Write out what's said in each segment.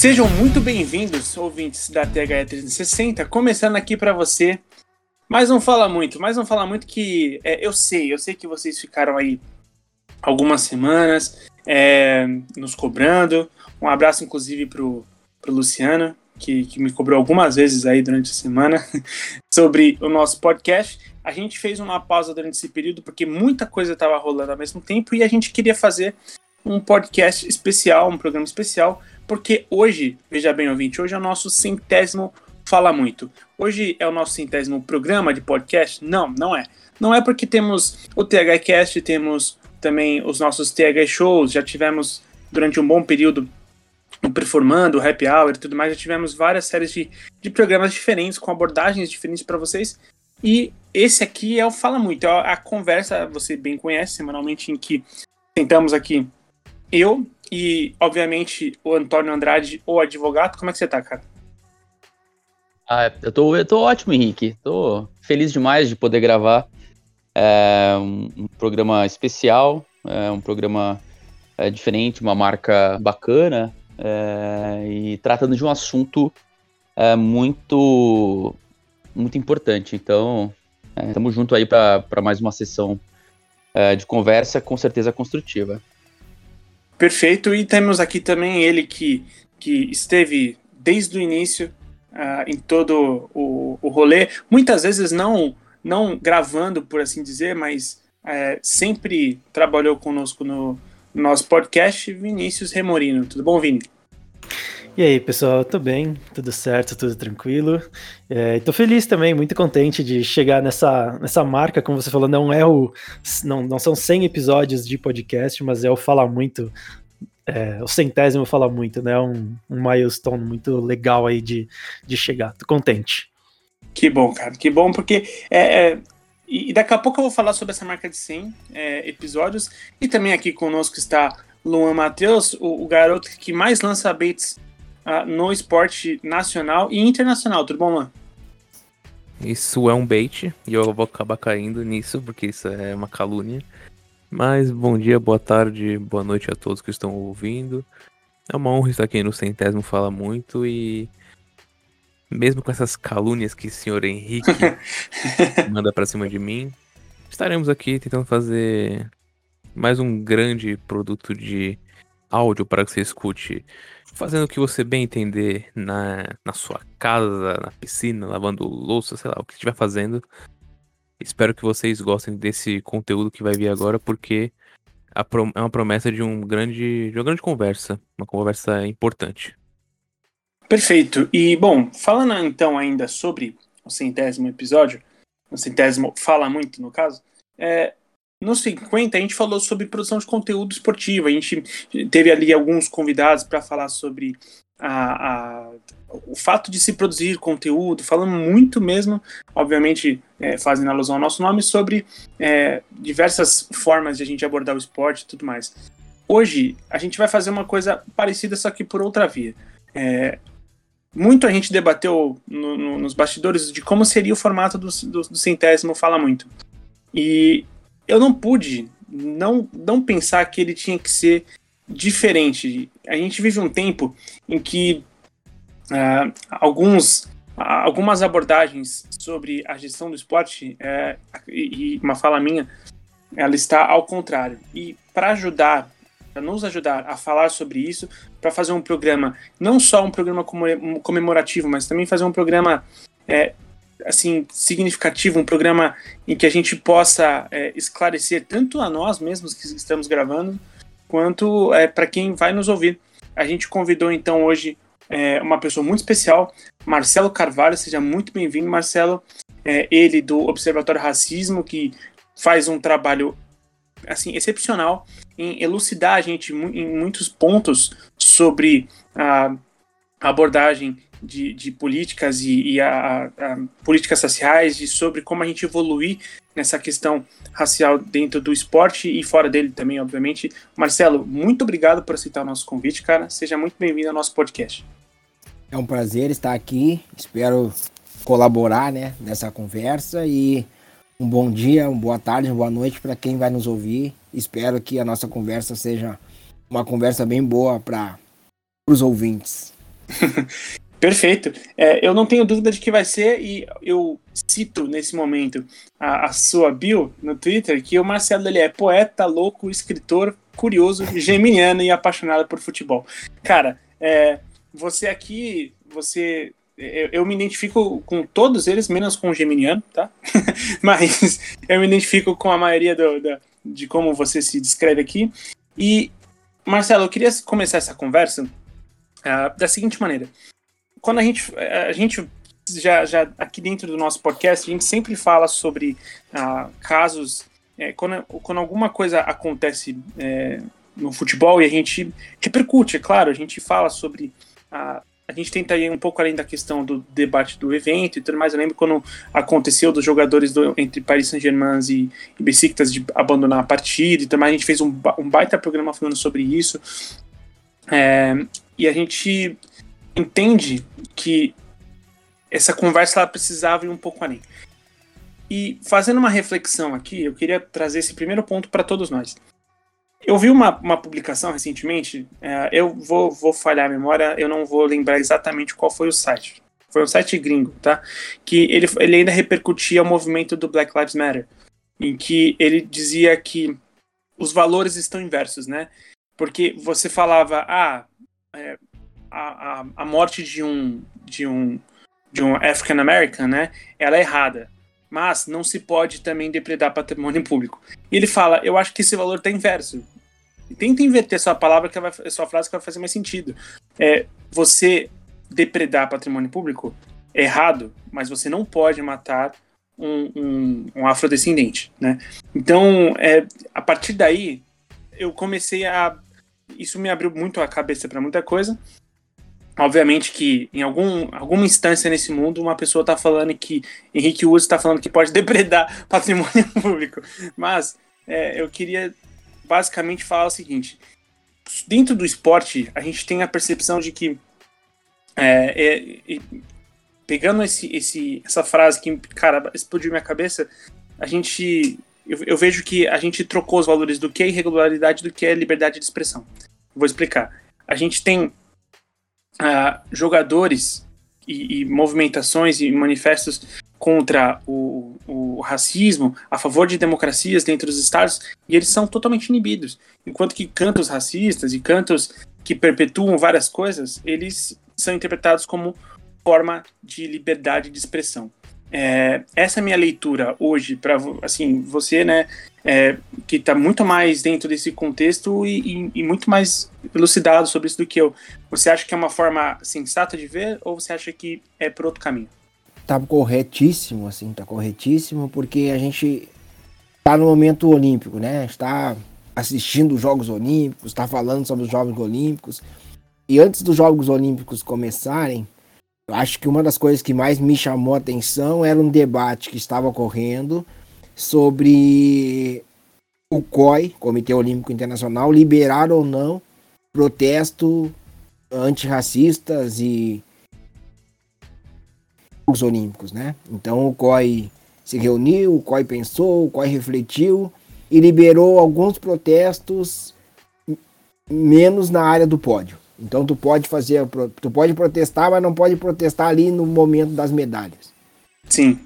Sejam muito bem-vindos, ouvintes da THE 360, começando aqui para você. Mas não fala muito, mas não fala muito que é, eu sei, eu sei que vocês ficaram aí algumas semanas é, nos cobrando. Um abraço, inclusive, pro, pro Luciano, que, que me cobrou algumas vezes aí durante a semana sobre o nosso podcast. A gente fez uma pausa durante esse período porque muita coisa estava rolando ao mesmo tempo e a gente queria fazer um podcast especial, um programa especial, porque hoje, veja bem, ouvinte, hoje é o nosso centésimo Fala Muito. Hoje é o nosso centésimo programa de podcast? Não, não é. Não é porque temos o THCast, temos também os nossos TH Shows, já tivemos durante um bom período o Performando, o Happy Hour e tudo mais, já tivemos várias séries de, de programas diferentes, com abordagens diferentes para vocês. E esse aqui é o Fala Muito, é a conversa, você bem conhece, semanalmente, em que sentamos aqui eu e, obviamente, o Antônio Andrade, o advogado. Como é que você tá, cara? Ah, eu tô, eu tô ótimo, Henrique. Tô feliz demais de poder gravar é, um, um, programa especial, é, um programa é, diferente, uma marca bacana é, e tratando de um assunto é, muito muito importante. Então, estamos junto aí para mais uma sessão é, de conversa, com certeza construtiva. Perfeito. E temos aqui também ele que, que esteve desde o início uh, em todo o, o rolê, muitas vezes não não gravando, por assim dizer, mas é, sempre trabalhou conosco no, no nosso podcast, Vinícius Remorino. Tudo bom, Vini? E aí, pessoal, tudo bem? Tudo certo, tudo tranquilo. É, tô feliz também, muito contente de chegar nessa, nessa marca, como você falou, não é o. Não, não são 100 episódios de podcast, mas é o Fala Muito. É, o centésimo Fala Muito, né? Um, um milestone muito legal aí de, de chegar. Tô contente. Que bom, cara, que bom, porque é, é, e daqui a pouco eu vou falar sobre essa marca de 100 é, episódios. E também aqui conosco está Luan Matheus, o, o, garoto que mais lança baits uh, no esporte nacional e internacional. Tudo bom, Luan? Isso é um bait e eu vou acabar caindo nisso, porque isso é uma calúnia. Mas bom dia, boa tarde, boa noite a todos que estão ouvindo. É uma honra estar aqui no Centésimo Fala Muito e mesmo com essas calúnias que o senhor Henrique manda para cima de mim, estaremos aqui tentando fazer mais um grande produto de áudio para que você escute, fazendo o que você bem entender na, na sua casa, na piscina, lavando louça, sei lá, o que estiver fazendo. Espero que vocês gostem desse conteúdo que vai vir agora, porque é uma promessa de um grande, de uma grande conversa, uma conversa importante. Perfeito. E, bom, falando então ainda sobre o centésimo episódio, o centésimo fala muito no caso, é, nos 50 a gente falou sobre produção de conteúdo esportivo, a gente teve ali alguns convidados para falar sobre a, a, o fato de se produzir conteúdo, falando muito mesmo, obviamente é, fazendo alusão ao nosso nome, sobre é, diversas formas de a gente abordar o esporte e tudo mais. Hoje a gente vai fazer uma coisa parecida, só que por outra via. É, muito a gente debateu no, no, nos bastidores de como seria o formato do, do, do, centésimo Fala Muito. E eu não pude não, não pensar que ele tinha que ser diferente. A gente vive um tempo em que uh, alguns, uh, algumas abordagens sobre a gestão do esporte, uh, e, e uma fala minha, ela está ao contrário. E para ajudar para nos ajudar a falar sobre isso, para fazer um programa, não só um programa comemorativo, mas também fazer um programa é, assim significativo, um programa em que a gente possa é, esclarecer tanto a nós mesmos que estamos gravando, quanto é, para quem vai nos ouvir. A gente convidou então hoje é, uma pessoa muito especial, Marcelo Carvalho, seja muito bem-vindo, Marcelo. É, ele do Observatório Racismo, que faz um trabalho assim excepcional em elucidar a gente em muitos pontos sobre a abordagem de, de políticas e, e a, a, políticas raciais e sobre como a gente evoluir nessa questão racial dentro do esporte e fora dele também, obviamente. Marcelo, muito obrigado por aceitar o nosso convite, cara. Seja muito bem-vindo ao nosso podcast. É um prazer estar aqui. Espero colaborar, né, nessa conversa e um bom dia, uma boa tarde, uma boa noite para quem vai nos ouvir. Espero que a nossa conversa seja uma conversa bem boa para os ouvintes. Perfeito. É, eu não tenho dúvida de que vai ser, e eu cito nesse momento a, a, sua bio no Twitter, que o Marcelo ele é poeta, louco, escritor, curioso, geminiano e apaixonado por futebol. Cara, é, você aqui, você. Eu, me identifico com todos eles, menos com o geminiano, tá? Mas eu me identifico com a maioria do, de como você se descreve aqui. E, Marcelo, eu queria começar essa conversa uh, da seguinte maneira quando a gente, a gente já, já aqui dentro do nosso podcast, a gente sempre fala sobre ah, casos, é, quando, quando alguma coisa acontece é, no futebol e a gente repercute, é claro, a gente fala sobre. A, a gente tenta ir um pouco além da questão do debate do evento e tudo mais. Eu lembro quando aconteceu dos jogadores do, entre Paris Saint-Germain e, e Besiktas de abandonar a partida e também a gente fez um, um baita programa falando sobre isso. É, e a gente entende que essa conversa ela precisava ir um pouco além. E fazendo uma reflexão aqui, eu queria trazer esse primeiro ponto para todos nós. Eu vi uma, uma publicação recentemente, é, eu vou, vou falhar a memória, eu não vou lembrar exatamente qual foi o site. Foi um site gringo, tá? Que ele, ele ainda repercutia o movimento do Black Lives Matter, em que ele dizia que os valores estão inversos, né? Porque você falava, ah, é, a, a, a morte de um, de um, de um African American, né, ela é errada. Mas não se pode também depredar patrimônio público. E ele fala, eu acho que esse valor está inverso. Tenta inverter sua palavra, que vai, sua frase que vai fazer mais sentido. É, você depredar patrimônio público é errado, mas você não pode matar um, um, um afrodescendente, né? Então, é, a partir daí, eu comecei a... Isso me abriu muito a cabeça para muita coisa, Obviamente que em algum, alguma instância nesse mundo uma pessoa está falando que Henrique Woods está falando que pode depredar patrimônio público. Mas é, eu queria basicamente falar o seguinte: dentro do esporte a gente tem a percepção de que é, é, pegando esse, esse, essa frase que cara explodiu minha cabeça, a gente eu, eu vejo que a gente trocou os valores do que é irregularidade do que é liberdade de expressão. Vou explicar. A gente tem uh, jogadores e, e, movimentações e manifestos contra o, o, racismo, a favor de democracias dentro dos estados, e eles são totalmente inibidos. Enquanto que cantos racistas e cantos que perpetuam várias coisas, eles são interpretados como forma de liberdade de expressão. É, essa é a minha leitura hoje para assim você né é, que está muito mais dentro desse contexto e, e, e, muito mais elucidado sobre isso do que eu. Você acha que é uma forma sensata de ver ou você acha que é por outro caminho? Tá corretíssimo, assim, tá corretíssimo, porque a gente tá no momento olímpico, né? Está assistindo os Jogos Olímpicos, está falando sobre os Jogos Olímpicos. E antes dos Jogos Olímpicos começarem, acho que uma das coisas que mais me chamou a atenção era um debate que estava ocorrendo sobre o COI, Comitê Olímpico Internacional, liberar ou não protesto antirracistas e os olímpicos, né? Então o COI se reuniu, o COI pensou, o COI refletiu e liberou alguns protestos menos na área do pódio. Então tu pode fazer, tu pode protestar, mas não pode protestar ali no momento das medalhas. Sim.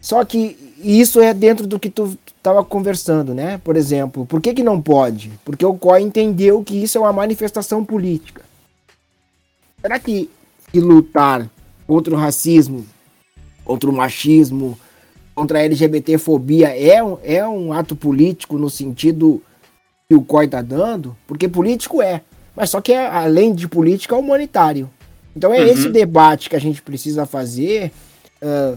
Só que isso é dentro do que tu estava conversando, né? Por exemplo, por que, que não pode? Porque o COI entendeu que isso é uma manifestação política. Será que, que lutar contra o racismo, contra o machismo, contra a LGBTfobia é um, é um ato político no sentido que o COI está dando? Porque político é, mas só que é, além de política, é humanitário. Então é uhum. esse debate que a gente precisa fazer. Uh,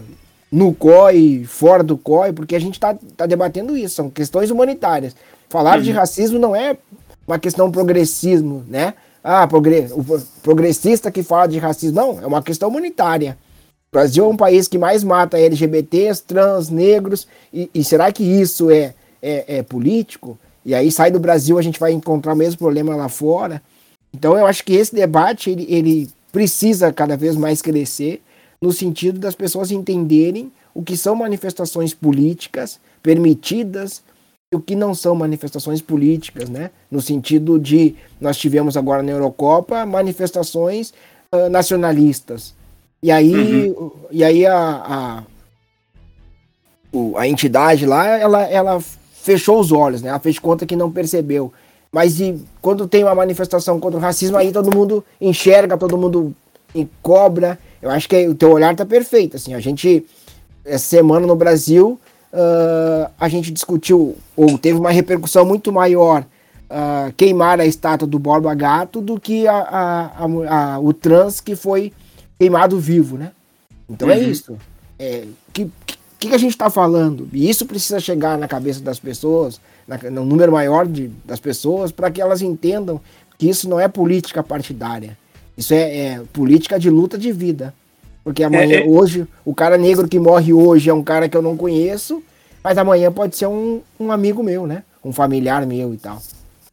no COI, fora do COI, porque a gente está tá debatendo isso, são questões humanitárias. Falar uhum. de racismo não é uma questão progressismo, né? Ah, progre o progressista que fala de racismo, não, é uma questão humanitária. O Brasil é um país que mais mata LGBTs, trans, negros, e, e será que isso é, é, é político? E aí sai do Brasil, a gente vai encontrar o mesmo problema lá fora. Então eu acho que esse debate ele, ele precisa cada vez mais crescer no sentido das pessoas entenderem o que são manifestações políticas permitidas e o que não são manifestações políticas, né? No sentido de nós tivemos agora na Eurocopa manifestações uh, nacionalistas. E aí, uhum. e aí a, a, a entidade lá, ela, ela fechou os olhos, né? Ela fez conta que não percebeu. Mas e, quando tem uma manifestação contra o racismo, aí todo mundo enxerga, todo mundo cobra. Eu acho que o teu olhar tá perfeito. Assim, a gente, essa semana no Brasil, uh, a gente discutiu, ou teve uma repercussão muito maior uh, queimar a estátua do Borba Gato do que a, a, a, o trans que foi queimado vivo, né? Então é uhum. é isso. É, que, que, que a gente está falando? E isso precisa chegar na cabeça das pessoas, na, no número maior de, das pessoas, para que elas entendam que isso não é política partidária. Isso é, é política de luta de vida. Porque amanhã, é, é... hoje, o cara negro que morre hoje é um cara que eu não conheço, mas amanhã pode ser um, um amigo meu, né? Um familiar meu e tal.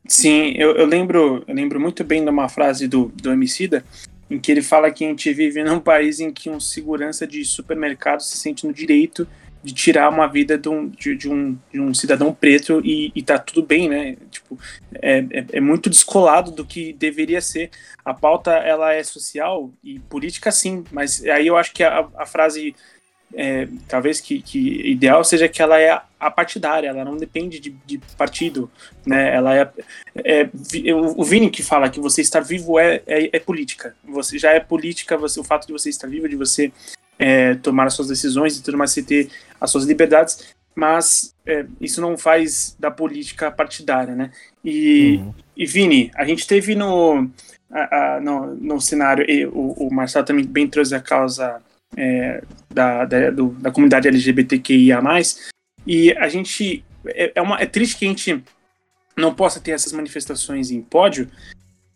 Sim, eu, eu, lembro, eu lembro muito bem de uma frase do, do Emicida, em que ele fala que a gente vive num país em que um segurança de supermercado se sente no direito de tirar uma vida de um, de, de um, de um cidadão preto e, e tá tudo bem, né? Tipo, é, é, é, muito descolado do que deveria ser. A pauta, ela é social e política sim, mas aí eu acho que a, a frase é, talvez que, que, ideal seja que ela é apartidária, ela não depende de, de partido, né? Ela é, é, o Vini que fala que você estar vivo é, é, é, política. Você já é política, você, o fato de você estar vivo, de você é, tomar as suas decisões e tudo mais, você ter as suas liberdades, mas é, isso não faz da política partidária, né? E, uhum. e Vini, a gente teve no, a, a, no, no cenário, e o, o Marcelo também bem trouxe a causa é, da, da, do, da comunidade LGBTQIA+, e a gente, é, é, uma, é triste que a gente não possa ter essas manifestações em pódio,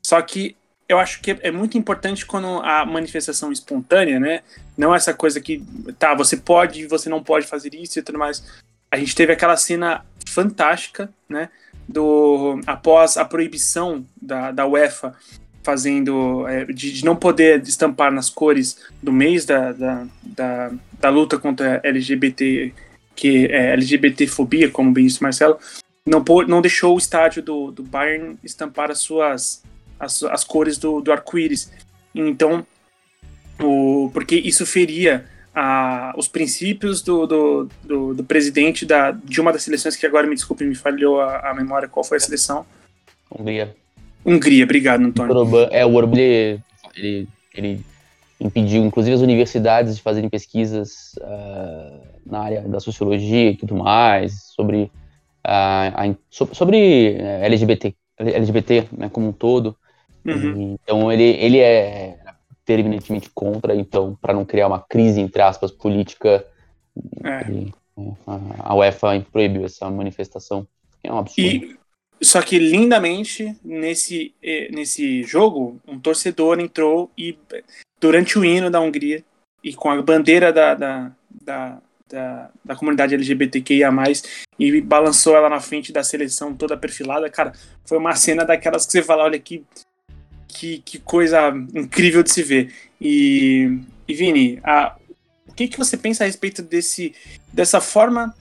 só que eu acho que é muito importante quando a manifestação espontânea, né, não essa coisa que, tá, você pode, você não pode fazer isso e tudo mais. A gente teve aquela cena fantástica, né, do após a proibição da, da UEFA fazendo é, de, de, não poder estampar nas cores do mês da, da, da, da luta contra LGBT que é LGBTfobia, como bem disse Marcelo, não, não deixou o estádio do, do Bayern estampar as suas as, as cores do, do arco-íris. Então, o, porque isso feria a, os princípios do, do, do, do, presidente da, de uma das seleções que agora me desculpe, me falhou a, a memória, qual foi a seleção? Hungria. Hungria, obrigado, Antônio. É, o Orbán, ele, ele impediu, inclusive, as universidades de fazerem pesquisas uh, na área da sociologia e tudo mais, sobre, uh, a, sobre LGBT, LGBT né, como um todo. Uhum. Então, ele, ele é terminantemente contra, então, para não criar uma crise, entre aspas, política, é. ele, a UEFA proibiu essa manifestação. É um absurdo. E, só que lindamente nesse, eh, nesse jogo, um torcedor entrou e durante o hino da Hungria e com a bandeira da, da, da, da, da comunidade LGBTQIA+, e balançou ela na frente da seleção toda perfilada. Cara, foi uma cena daquelas que você fala, olha que, que, que coisa incrível de se ver. E, e Vini, a, o que, que você pensa a respeito desse, dessa forma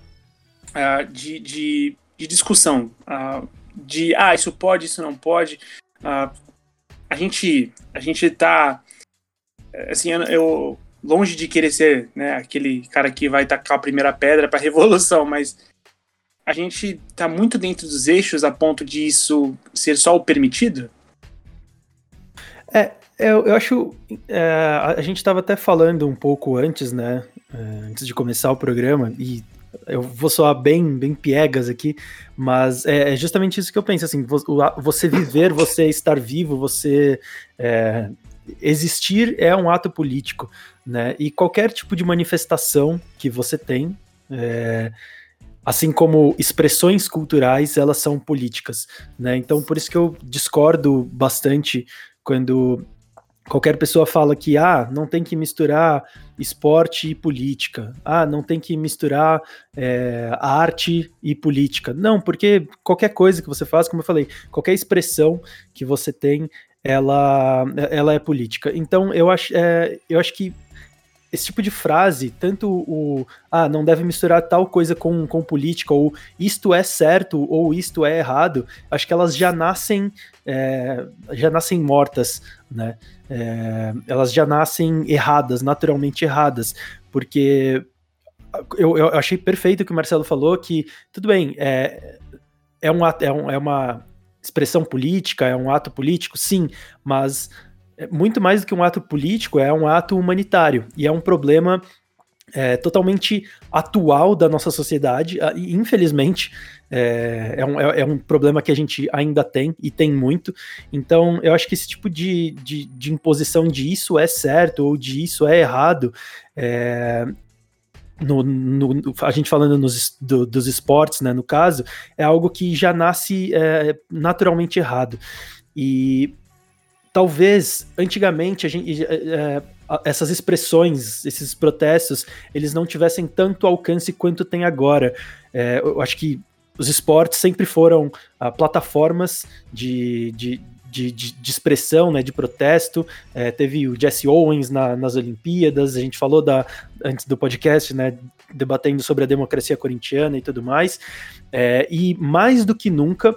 uh, de, de, de discussão? Uh, de ah, isso pode, isso não pode. Uh, a gente a gente tá assim, eu, eu, longe de querer ser, né, aquele cara que vai tacar a primeira pedra para a revolução, mas a gente tá muito dentro dos eixos a ponto de isso ser só o permitido? É, eu, eu acho. É, a gente estava até falando um pouco antes, né? É, antes de começar o programa, e eu vou soar bem, bem piegas aqui, mas é, é justamente isso que eu penso, assim, você viver, você estar vivo, você é, existir é um ato político, né, e qualquer tipo de manifestação que você tem, é, assim como expressões culturais, elas são políticas, né, então por isso que eu discordo bastante quando qualquer pessoa fala que ah, não tem que misturar esporte e política, ah, não tem que misturar é, arte e política. Não, porque qualquer coisa que você faz, como eu falei, qualquer expressão que você tem, ela, ela é política. Então eu acho, é, eu acho que esse tipo de frase, tanto o ah, não deve misturar tal coisa com, com política, ou isto é certo, ou isto é errado, acho que elas já nascem é, já nascem mortas, né? É, elas já nascem erradas, naturalmente erradas, porque eu, eu achei perfeito o que o Marcelo falou, que tudo bem, é, é, um, é, um, é uma expressão política, é um ato político, sim, mas muito mais do que um ato político, é um ato humanitário e é um problema é, totalmente atual da nossa sociedade. Ah, infelizmente, é, é, um, é, é, um, problema que a gente ainda tem e tem muito. Então, eu acho que esse tipo de, de, de imposição de isso é certo ou de isso é errado. É, no, no, a gente falando nos, do, dos esportes, né, no caso, é algo que já nasce é, naturalmente errado. E talvez antigamente gente, é, essas expressões, esses protestos, eles não tivessem tanto alcance quanto tem agora. É, eu acho que os esportes sempre foram uh, plataformas de, de, de, de, expressão, né, de protesto. É, teve o Jesse Owens na, nas Olimpíadas, a gente falou da, antes do podcast, né, debatendo sobre a democracia corintiana e tudo mais. É, e mais do que nunca,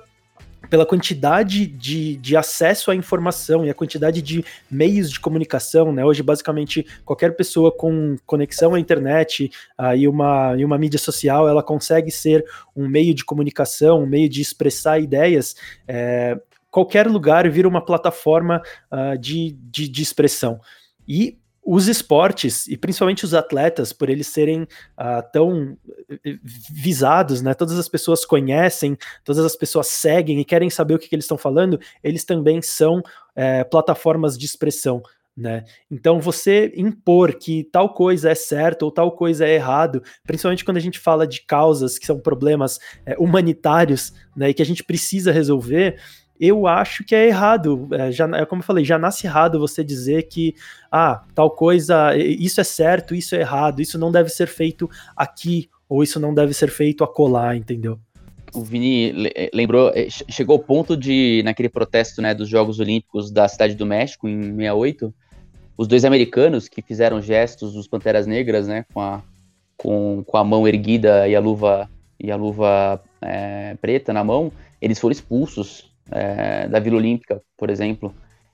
pela quantidade de, de acesso à informação e a quantidade de meios de comunicação, né? Hoje, basicamente, qualquer pessoa com conexão à internet uh, e, uma, e uma mídia social, ela consegue ser um meio de comunicação, um meio de expressar ideias. É, qualquer lugar vira uma plataforma uh, de, de, de expressão. E os esportes, e principalmente os atletas, por eles serem uh, tão eh, visados, né? Todas as pessoas conhecem, todas as pessoas seguem e querem saber o que, que eles estão falando, eles também são é, plataformas de expressão. Né? Então, você impor que tal coisa é certo ou tal coisa é errado, principalmente quando a gente fala de causas que são problemas é, humanitários né, e que a gente precisa resolver, eu acho que é errado. É, já, é como eu falei, já nasce errado você dizer que ah, tal coisa, isso é certo, isso é errado, isso não deve ser feito aqui, ou isso não deve ser feito acolá, entendeu? O Vini eh, lembrou, eh, chegou ao ponto de, naquele protesto né, dos Jogos Olímpicos da Cidade do México, em 68, os dois americanos que fizeram gestos dos Panteras Negras, né, com a, com, com a mão erguida e a luva, e a luva é, preta na mão, eles foram expulsos é, da Vila Olímpica, por exemplo,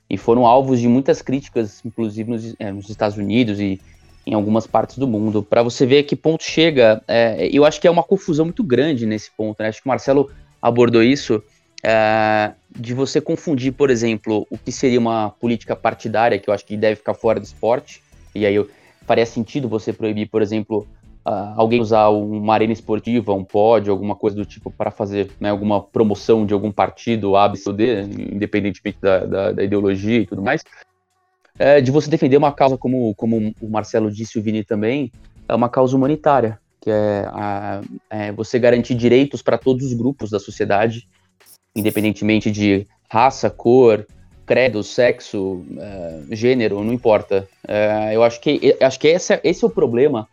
e foram alvos de muitas críticas, inclusive nos, é, nos Estados Unidos e em algumas partes do mundo. Para você ver a que ponto chega, é, eu acho que é uma confusão muito grande nesse ponto. Né? Acho que o Marcelo abordou isso, é, de você confundir, por exemplo, o que seria uma política partidária, que eu acho que deve ficar fora do esporte, e aí eu, faria sentido você proibir, por exemplo, uh, alguém usar uma arena esportiva, um pódio, alguma coisa do tipo para fazer né, alguma promoção de algum partido A, B ou D, independentemente da, da, da ideologia e tudo mais, é, de você defender uma causa como, como o Marcelo disse, o Vini também, é uma causa humanitária, que é, a, é você garantir direitos para todos os grupos da sociedade, independentemente de raça, cor, credo, sexo, é, gênero, não importa. É, eu acho que, acho que esse, esse é o problema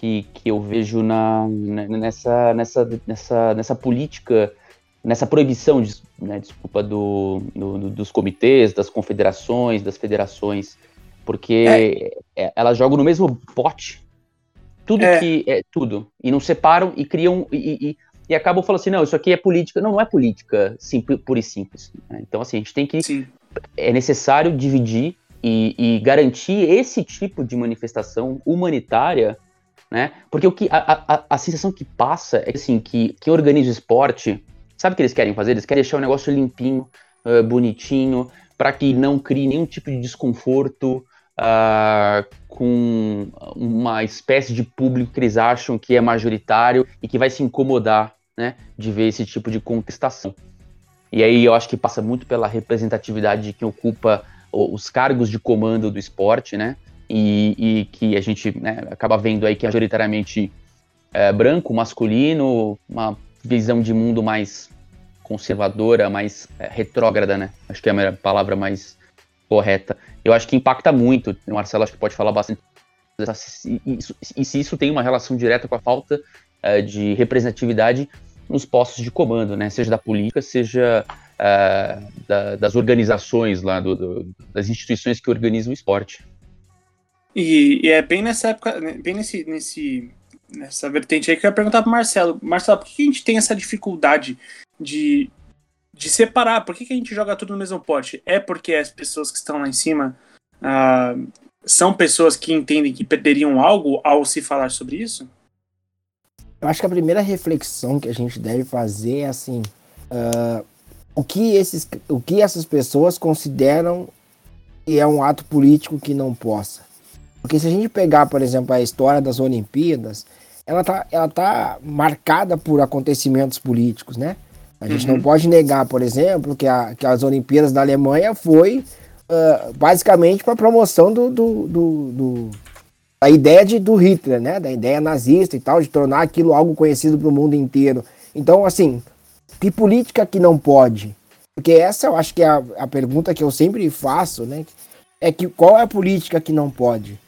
que, que eu vejo na, nessa, nessa, nessa, nessa política, nessa proibição, de, né, desculpa, do, do, dos comitês, das confederações, das federações, porque é. é elas jogam no mesmo pote tudo é. que é tudo e não separam e criam e, e, e, acabam falando assim não isso aqui é política não não é política simples pura e simples né? então assim a gente tem que Sim. é necessário dividir e, e, garantir esse tipo de manifestação humanitária né? Porque o que a, a, a sensação que passa é assim, que quem organiza o esporte, sabe o que eles querem fazer? Eles querem deixar o negócio limpinho, uh, bonitinho, para que não crie nenhum tipo de desconforto uh, com uma espécie de público que eles acham que é majoritário e que vai se incomodar, né, de ver esse tipo de contestação. E aí eu acho que passa muito pela representatividade de quem ocupa os cargos de comando do esporte, né? E, e que a gente né, acaba vendo aí que é majoritariamente é, branco, masculino, uma visão de mundo mais conservadora, mais é, retrógrada, né? Acho que é a palavra mais correta. Eu acho que impacta muito, o Marcelo acho que pode falar bastante e se isso tem uma relação direta com a falta é, de representatividade nos postos de comando, né? Seja da política, seja é, da, das organizações lá, do, do, das instituições que organizam o esporte. E, e, é bem nessa época, né, bem nesse, nesse, nessa vertente aí que eu ia perguntar pro Marcelo. Marcelo, por que a gente tem essa dificuldade de, de separar? Por que, que a gente joga tudo no mesmo pote? É porque as pessoas que estão lá em cima uh, são pessoas que entendem que perderiam algo ao se falar sobre isso? Eu acho que a primeira reflexão que a gente deve fazer é assim: uh, o, que esses, o que essas pessoas consideram que é um ato político que não possa. Porque se a gente pegar, por exemplo, a história das Olimpíadas, ela tá, ela tá marcada por acontecimentos políticos, né? A gente uhum. não pode negar, por exemplo, que, a, que as Olimpíadas da Alemanha foi uh, basicamente para promoção do, do, do, do, da ideia de, do Hitler, né? Da ideia nazista e tal, de tornar aquilo algo conhecido para o mundo inteiro. Então, assim, que política que não pode? Porque essa eu acho que é a, a pergunta que eu sempre faço, né? É que qual é a política que não pode?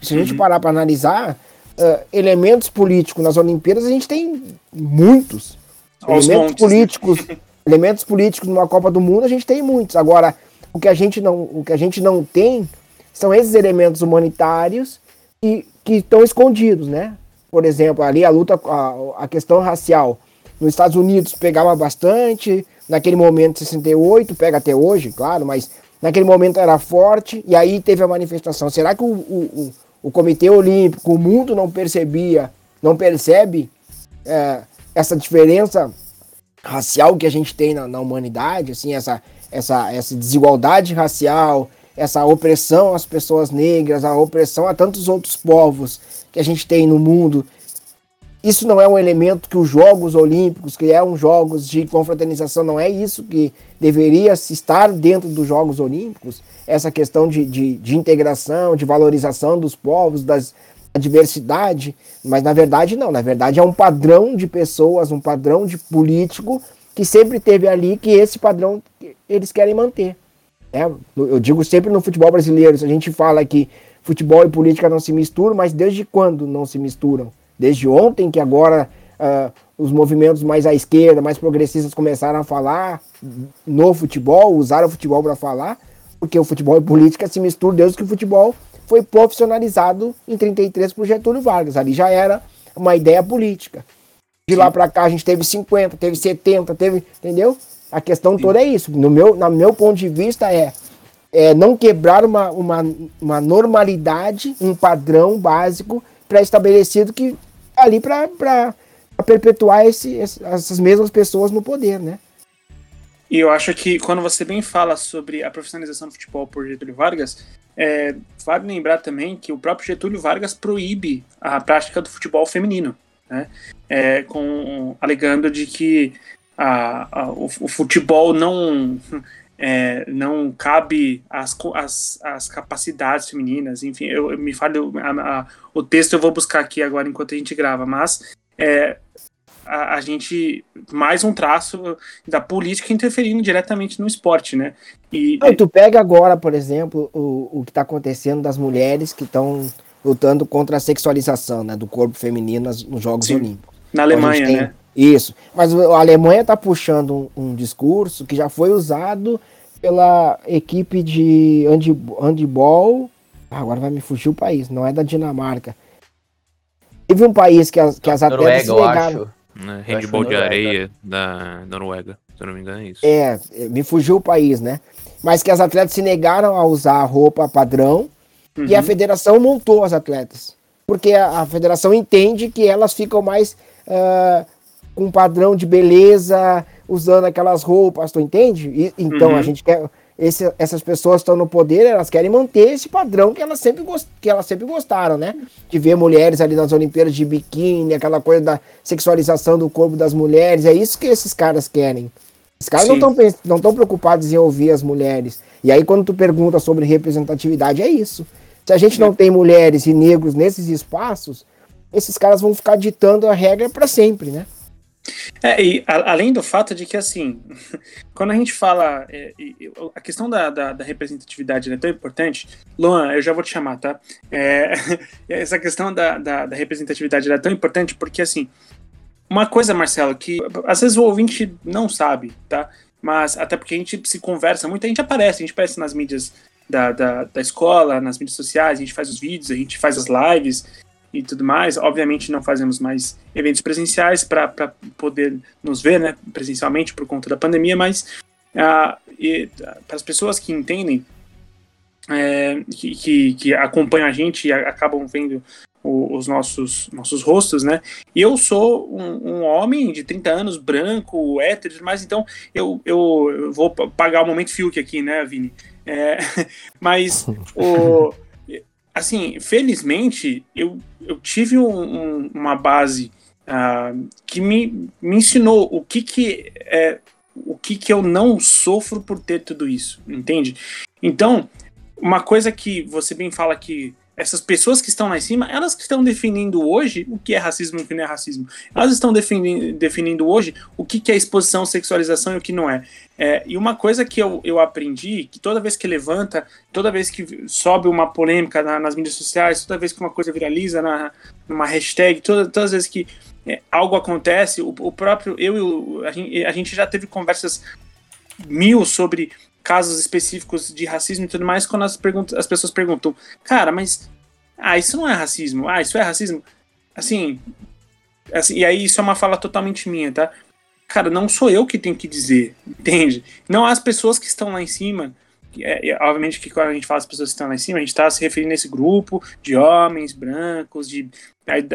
Se a gente uhum. parar para analisar uh, elementos políticos nas Olimpíadas, a gente tem muitos. Aos elementos montes, né? políticos, elementos políticos numa Copa do Mundo, a gente tem muitos. Agora, o que a gente não, o que a gente não tem são esses elementos humanitários e que estão escondidos, né? Por exemplo, ali a luta, a, a questão racial. Nos Estados Unidos pegava bastante, naquele momento 68, pega até hoje, claro, mas naquele momento era forte, e aí teve a manifestação. Será que o, o, o Comitê Olímpico, o mundo não percebia, não percebe é, essa diferença racial que a gente tem na, na, humanidade, assim, essa, essa, essa desigualdade racial, essa opressão às pessoas negras, a opressão a tantos outros povos que a gente tem no mundo. Isso não é um elemento que os Jogos Olímpicos, que é um jogos de confraternização, não é isso que deveria estar dentro dos Jogos Olímpicos, essa questão de, de, de integração, de valorização dos povos, das, da diversidade, mas na verdade não, na verdade é um padrão de pessoas, um padrão de político que sempre teve ali, que esse padrão eles querem manter. É, eu digo sempre no futebol brasileiro, se a gente fala que futebol e política não se misturam, mas desde quando não se misturam? Desde ontem que agora uh, os movimentos mais à esquerda, mais progressistas começaram a falar no futebol, usaram o futebol para falar, porque o futebol e política se misturam desde que o futebol foi profissionalizado em 33 por Getúlio Vargas. Ali já era uma ideia política. De lá para cá a gente teve 50, teve 70, teve, entendeu? A questão Sim. toda é isso. No meu, no meu ponto de vista, é, é não quebrar uma, uma, uma normalidade, um padrão básico pré-estabelecido que ali para perpetuar esse, essas mesmas pessoas no poder, né? E eu acho que quando você bem fala sobre a profissionalização do futebol por Getúlio Vargas, é, vale lembrar também que o próprio Getúlio Vargas proíbe a prática do futebol feminino, né? É, com, alegando de que a, a, o, o, futebol não é, não cabe as, as, as capacidades femininas, enfim, eu, eu me falo a, o texto eu vou buscar aqui agora enquanto a gente grava, mas é, a, a, gente mais um traço da política interferindo diretamente no esporte, né? E Não, tu pega agora, por exemplo, o, o que está acontecendo das mulheres que estão lutando contra a sexualização né, do corpo feminino nos, Jogos Sim. Olímpicos. Na Alemanha, tem, né? Isso. Mas a Alemanha está puxando um, um, discurso que já foi usado pela equipe de handball. Ah, agora vai me fugir o país, não é da Dinamarca. Teve um país que as, que as atletas Noruega, negaram. Eu acho. Né? Handball de areia da Noruega, se eu não me engano, é isso. É, me fugiu o país, né? Mas que as atletas se negaram a usar a roupa padrão uhum. e a uhum. federação montou as atletas. Porque a, a federação entende que elas ficam mais uh, com um padrão de beleza, usando aquelas roupas, tu entende? E, então uhum. a gente quer. Esse, essas pessoas estão no poder, elas querem manter esse padrão que elas, sempre que elas sempre gostaram, né? De ver mulheres ali nas Olimpíadas de biquíni, aquela coisa da sexualização do corpo das mulheres. É isso que esses caras querem. Os caras Sim. não estão não tão preocupados em ouvir as mulheres. E aí, quando tu pergunta sobre representatividade, é isso. Se a gente não tem mulheres e negros nesses espaços, esses caras vão ficar ditando a regra para sempre, né? É, e a, além do fato de que, assim, quando a gente fala. É, a questão da, da, da representatividade é tão importante. Luan, eu já vou te chamar, tá? É, essa questão da, da, da representatividade é tão importante porque, assim, uma coisa, Marcelo, que às vezes o ouvinte não sabe, tá? Mas até porque a gente se conversa muito, a gente aparece, a gente aparece nas mídias da, da, da escola, nas mídias sociais, a gente faz os vídeos, a gente faz as lives e tudo mais. Obviamente não fazemos mais eventos presenciais para poder nos ver né, presencialmente por conta da pandemia, mas uh, para as pessoas que entendem, é, que, que, que, acompanham a gente e acabam vendo o, os nossos, nossos rostos, né? E eu sou um, um, homem de 30 anos, branco, hétero, mas então eu, eu, eu vou pagar o momento Fiuk aqui, né, Vini? É, mas o, assim, felizmente eu, eu tive um, um, uma base uh, que me, me ensinou o que que é o que que eu não sofro por ter tudo isso, entende? Então, uma coisa que você bem fala que essas pessoas que estão lá em cima, elas que estão definindo hoje o que é racismo e o que não é racismo. Elas estão definindo, definindo hoje o que, que é exposição, sexualização e o que não é. é. E uma coisa que eu, eu aprendi, que toda vez que levanta, toda vez que sobe uma polêmica na, nas mídias sociais, toda vez que uma coisa viraliza na, numa hashtag, toda, todas as vezes que é, algo acontece, o, o próprio, eu e o, a gente já teve conversas mil sobre casos específicos de racismo e tudo mais, quando as, as pessoas perguntam, cara, mas ah, isso não é racismo, ah, isso é racismo. Assim, assim, e aí isso é uma fala totalmente minha, tá? Cara, não sou eu que tenho que dizer, entende? Não as pessoas que estão lá em cima. É, é, obviamente que quando a gente fala as pessoas que estão lá em cima, a gente está se referindo a esse grupo de homens brancos, de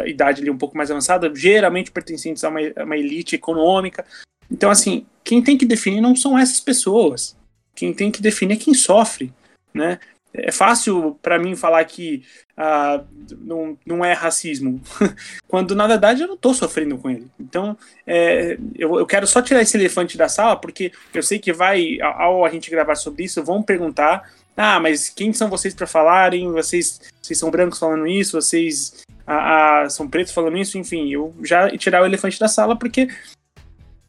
idade ali um pouco mais avançada, geralmente pertencentes a uma, a uma elite econômica. Então, assim, quem tem que definir não são essas pessoas, quem tem que definir é quem sofre, né? É fácil para mim falar que ah, não, não é racismo, quando na verdade eu não estou sofrendo com ele. Então é, eu, eu quero só tirar esse elefante da sala, porque eu sei que vai, ao a gente gravar sobre isso, vão perguntar: ah, mas quem são vocês para falarem? Vocês, vocês são brancos falando isso? Vocês ah, ah, são pretos falando isso? Enfim, eu já tirar o elefante da sala, porque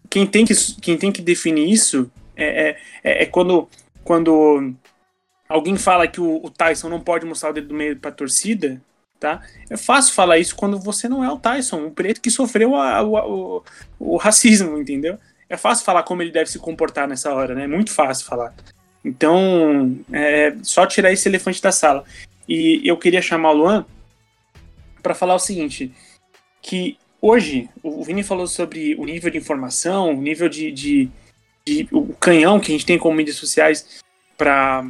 quem tem que, quem tem que definir isso é, é, é, é quando, quando alguém fala que o, o, Tyson não pode mostrar o dedo do meio pra torcida, tá? É fácil falar isso quando você não é o Tyson, o preto que sofreu a, a, o, o, racismo, entendeu? É fácil falar como ele deve se comportar nessa hora, né? É muito fácil falar. Então, é só tirar esse elefante da sala. E eu queria chamar o Luan para falar o seguinte, que hoje, o Vini falou sobre o nível de informação, o nível de, de de, o canhão que a gente tem como mídias sociais para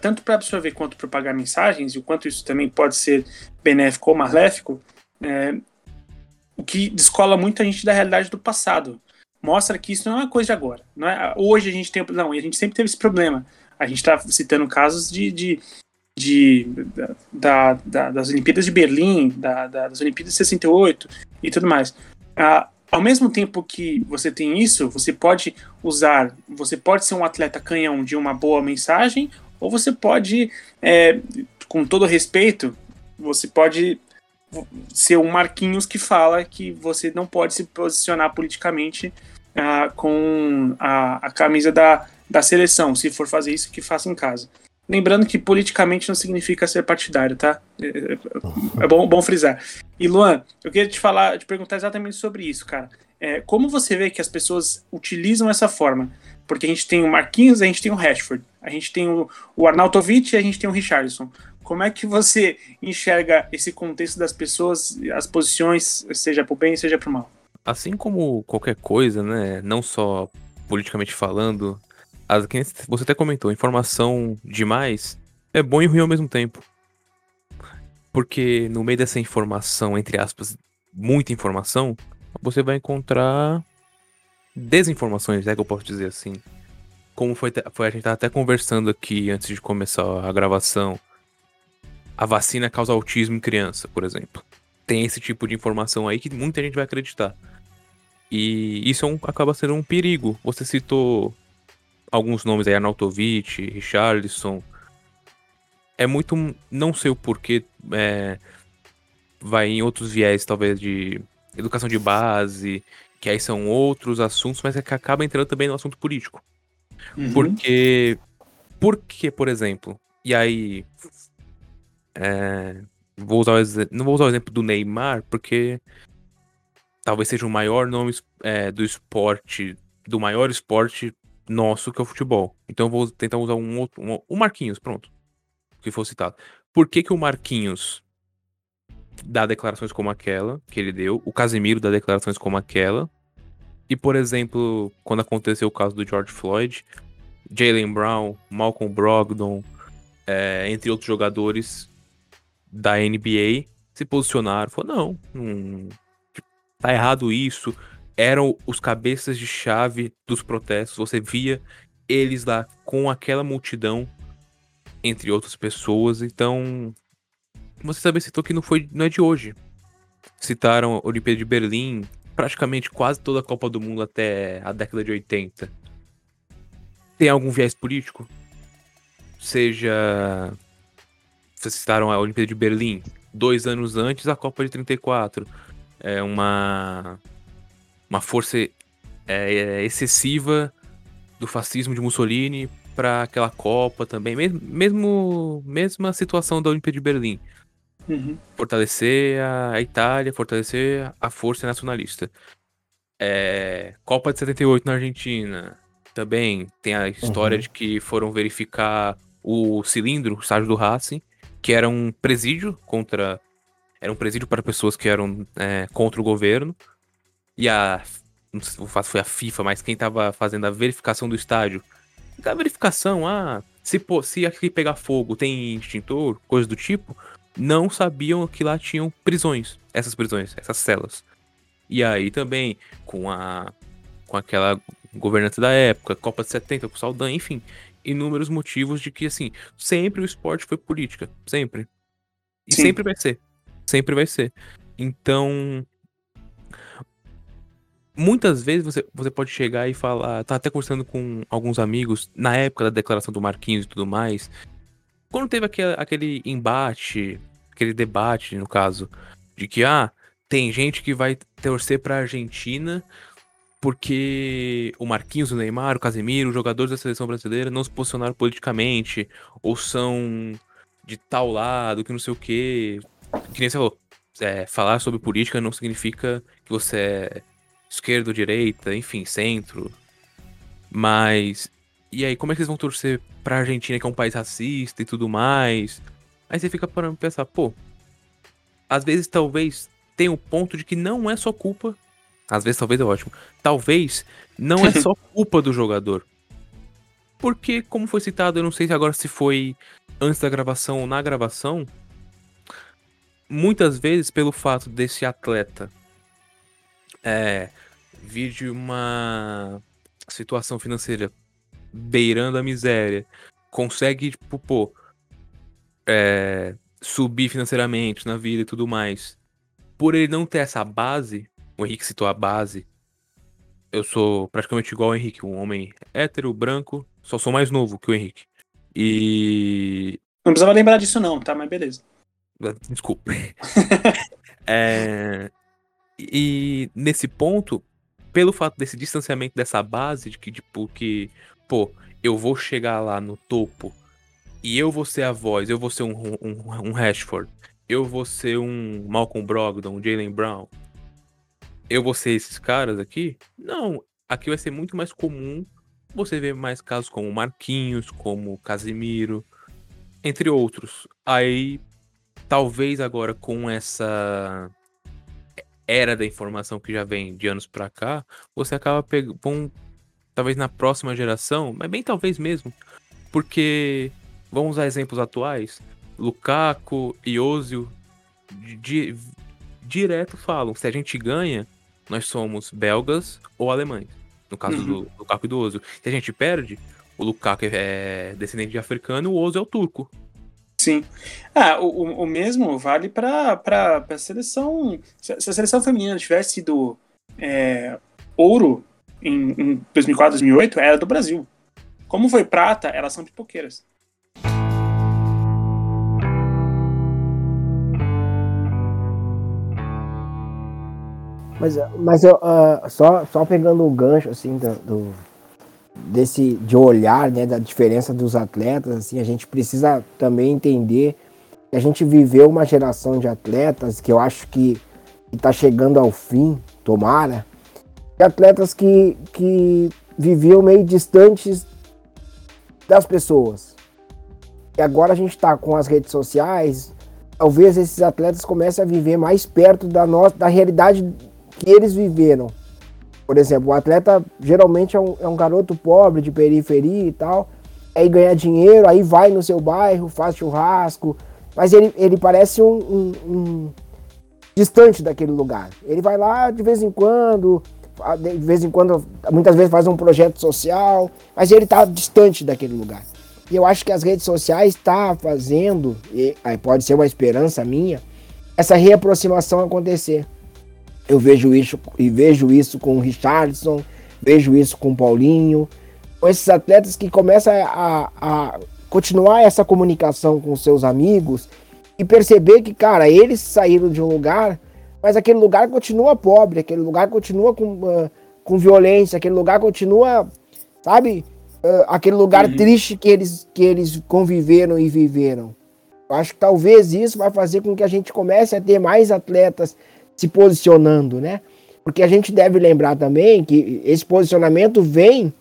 tanto para absorver quanto para pagar mensagens e o quanto isso também pode ser benéfico ou maléfico, é, o que descola muito a gente da realidade do passado. Mostra que isso não é uma coisa de agora. Não é, hoje a gente tem. Não, a gente sempre teve esse problema. A gente está citando casos de, de, de da, da, das Olimpíadas de Berlim, da, das Olimpíadas de 68 e tudo mais. Ah, ao mesmo tempo que você tem isso, você pode usar, você pode ser um atleta canhão de uma boa mensagem, ou você pode, é, com todo respeito, você pode ser um Marquinhos que fala que você não pode se posicionar politicamente uh, com a, a camisa da, da seleção. Se for fazer isso, que faça em casa. Lembrando que politicamente não significa ser partidário, tá? É, é, é bom, bom frisar. E Luan, eu queria te falar, te perguntar exatamente sobre isso, cara. É, como você vê que as pessoas utilizam essa forma? Porque a gente tem o Marquinhos, a gente tem o Rashford, a gente tem o, o Arnautovic e a gente tem o Richardson. Como é que você enxerga esse contexto das pessoas, as posições, seja para o bem, seja para o mal? Assim como qualquer coisa, né? Não só politicamente falando, as, você até comentou, informação demais é bom e ruim ao mesmo tempo. Porque no meio dessa informação, entre aspas, muita informação, você vai encontrar desinformações, é que eu posso dizer assim. Como foi, foi a gente tava até conversando aqui antes de começar a gravação. A vacina causa autismo em criança, por exemplo. Tem esse tipo de informação aí que muita gente vai acreditar. E isso é um, acaba sendo um perigo. Você citou alguns nomes aí, Arnautovic, Richarlison. É muito. Não sei o porquê. É, vai em outros viés, talvez, de educação de base, que aí são outros assuntos, mas é que acaba entrando também no assunto político. Uhum. Porque. Porque, por exemplo, e aí. É, vou usar não vou usar o exemplo do Neymar, porque talvez seja o maior nome é, do esporte, do maior esporte nosso que é o futebol. Então eu vou tentar usar um outro. Um, o Marquinhos, pronto. Que foi citado. Por que, que o Marquinhos dá declarações como aquela que ele deu? O Casemiro dá declarações como aquela. E, por exemplo, quando aconteceu o caso do George Floyd, Jalen Brown, Malcolm Brogdon, é, entre outros jogadores da NBA, se posicionaram. Falaram, não, não, tá errado isso. Eram os cabeças de chave dos protestos. Você via eles lá com aquela multidão, entre outras pessoas. Então, você também citou que não, foi, não é de hoje. Citaram a Olimpíada de Berlim, praticamente quase toda a Copa do Mundo até a década de 80. Tem algum viés político? Seja. Vocês citaram a Olimpíada de Berlim, dois anos antes a Copa de 34. É uma. Uma força é, é, excessiva do fascismo de Mussolini para aquela Copa também. Mesmo, mesma situação da Olimpíada de Berlim. Uhum. Fortalecer a Itália, fortalecer a força nacionalista. É, Copa de 78 na Argentina. Também tem a história Uhum. de que foram verificar o cilindro, o estágio do Racing, que era um presídio contra. Era um presídio para pessoas que eram é, contra o governo. E a. Não sei se foi a FIFA, mas quem estava fazendo a verificação do estádio. A verificação, ah, se, pô, se aqui pegar fogo tem extintor, coisa do tipo, não sabiam que lá tinham prisões. Essas prisões, essas celas. E aí também, com a. com aquela governante da época, Copa de 70, com o Saldanha, enfim, inúmeros motivos de que, assim, sempre o esporte foi política. Sempre. E Sim. sempre vai ser. Sempre vai ser. Então. Muitas vezes você, você pode chegar e falar. Tá até conversando com alguns amigos na época da declaração do Marquinhos e tudo mais. Quando teve aquele, aquele embate, aquele debate, no caso, de que, ah, tem gente que vai torcer pra Argentina porque o Marquinhos, o Neymar, o Casemiro, os jogadores da seleção brasileira não se posicionaram politicamente, ou são de tal lado, que não sei o quê. Que nem você falou, é, falar sobre política não significa que você é esquerda ou direita, enfim, centro. Mas. E aí, como é que vocês vão torcer pra Argentina, que é um país racista e tudo mais? Aí você fica parando pra pensar, pô. Às vezes, talvez, tem o ponto de que não é só culpa. Às vezes, talvez é ótimo. Talvez não é só culpa do jogador. Porque, como foi citado, eu não sei se agora se foi antes da gravação ou na gravação. Muitas vezes, pelo fato desse atleta é, vir de uma situação financeira beirando a miséria, consegue, tipo, pô, é, subir financeiramente na vida e tudo mais. Por ele não ter essa base, o Henrique citou a base. Eu sou praticamente igual ao Henrique, um homem hétero, branco, só sou mais novo que o Henrique. E. Não precisava lembrar disso, não, tá? Mas beleza. Desculpa. É, E nesse ponto, pelo fato desse distanciamento dessa base, de que, tipo, que, pô, eu vou chegar lá no topo e eu vou ser a voz, eu vou ser um, um, um Rashford, eu vou ser um Malcolm Brogdon, um Jalen Brown, eu vou ser esses caras aqui? Não, aqui vai ser muito mais comum você ver mais casos como Marquinhos, como Casimiro, entre outros. Aí, talvez agora com essa era da informação que já vem de anos pra cá, você acaba pegando, talvez na próxima geração, mas bem talvez mesmo, porque vamos usar exemplos atuais, Lukaku e Ozil di, direto falam, se a gente ganha, nós somos belgas ou alemães. No caso Uhum. do Lukaku e do Ozil. Se a gente perde, o Lukaku é descendente de africano o Ozil é o turco. Sim. Ah, o, o- mesmo vale para a seleção. Se a seleção feminina tivesse sido é, ouro em, em 2004, 2008, era do Brasil. Como foi prata, elas são pipoqueiras. Mas, mas eu, ah, só, só pegando o gancho, assim, do, do- desse, de olhar, né, da diferença dos atletas, assim, a gente precisa também entender que a gente viveu uma geração de atletas que eu acho que está chegando ao fim, tomara, de atletas que, que viviam meio distantes das pessoas. E agora a gente está com as redes sociais, talvez esses atletas comecem a viver mais perto da, nossa, da realidade que eles viveram. Por exemplo, o atleta geralmente é um, é um garoto pobre de periferia e tal, aí ganha dinheiro, aí vai no seu bairro, faz churrasco, mas ele, ele parece um, um, um distante daquele lugar. Ele vai lá de vez em quando, de vez em quando, muitas vezes faz um projeto social, mas ele está distante daquele lugar. E eu acho que as redes sociais estão tá fazendo, e aí pode ser uma esperança minha, essa reaproximação acontecer. Eu vejo isso e vejo isso com o Richardson, vejo isso com o Paulinho, com esses atletas que começam a, a continuar essa comunicação com seus amigos e perceber que, cara, eles saíram de um lugar, mas aquele lugar continua pobre, aquele lugar continua com, uh, com violência, aquele lugar continua, sabe, uh, aquele lugar uhum. triste que eles, que eles conviveram e viveram. Eu acho que talvez isso vai fazer com que a gente comece a ter mais atletas se posicionando, né? Porque a gente deve lembrar também que esse posicionamento vem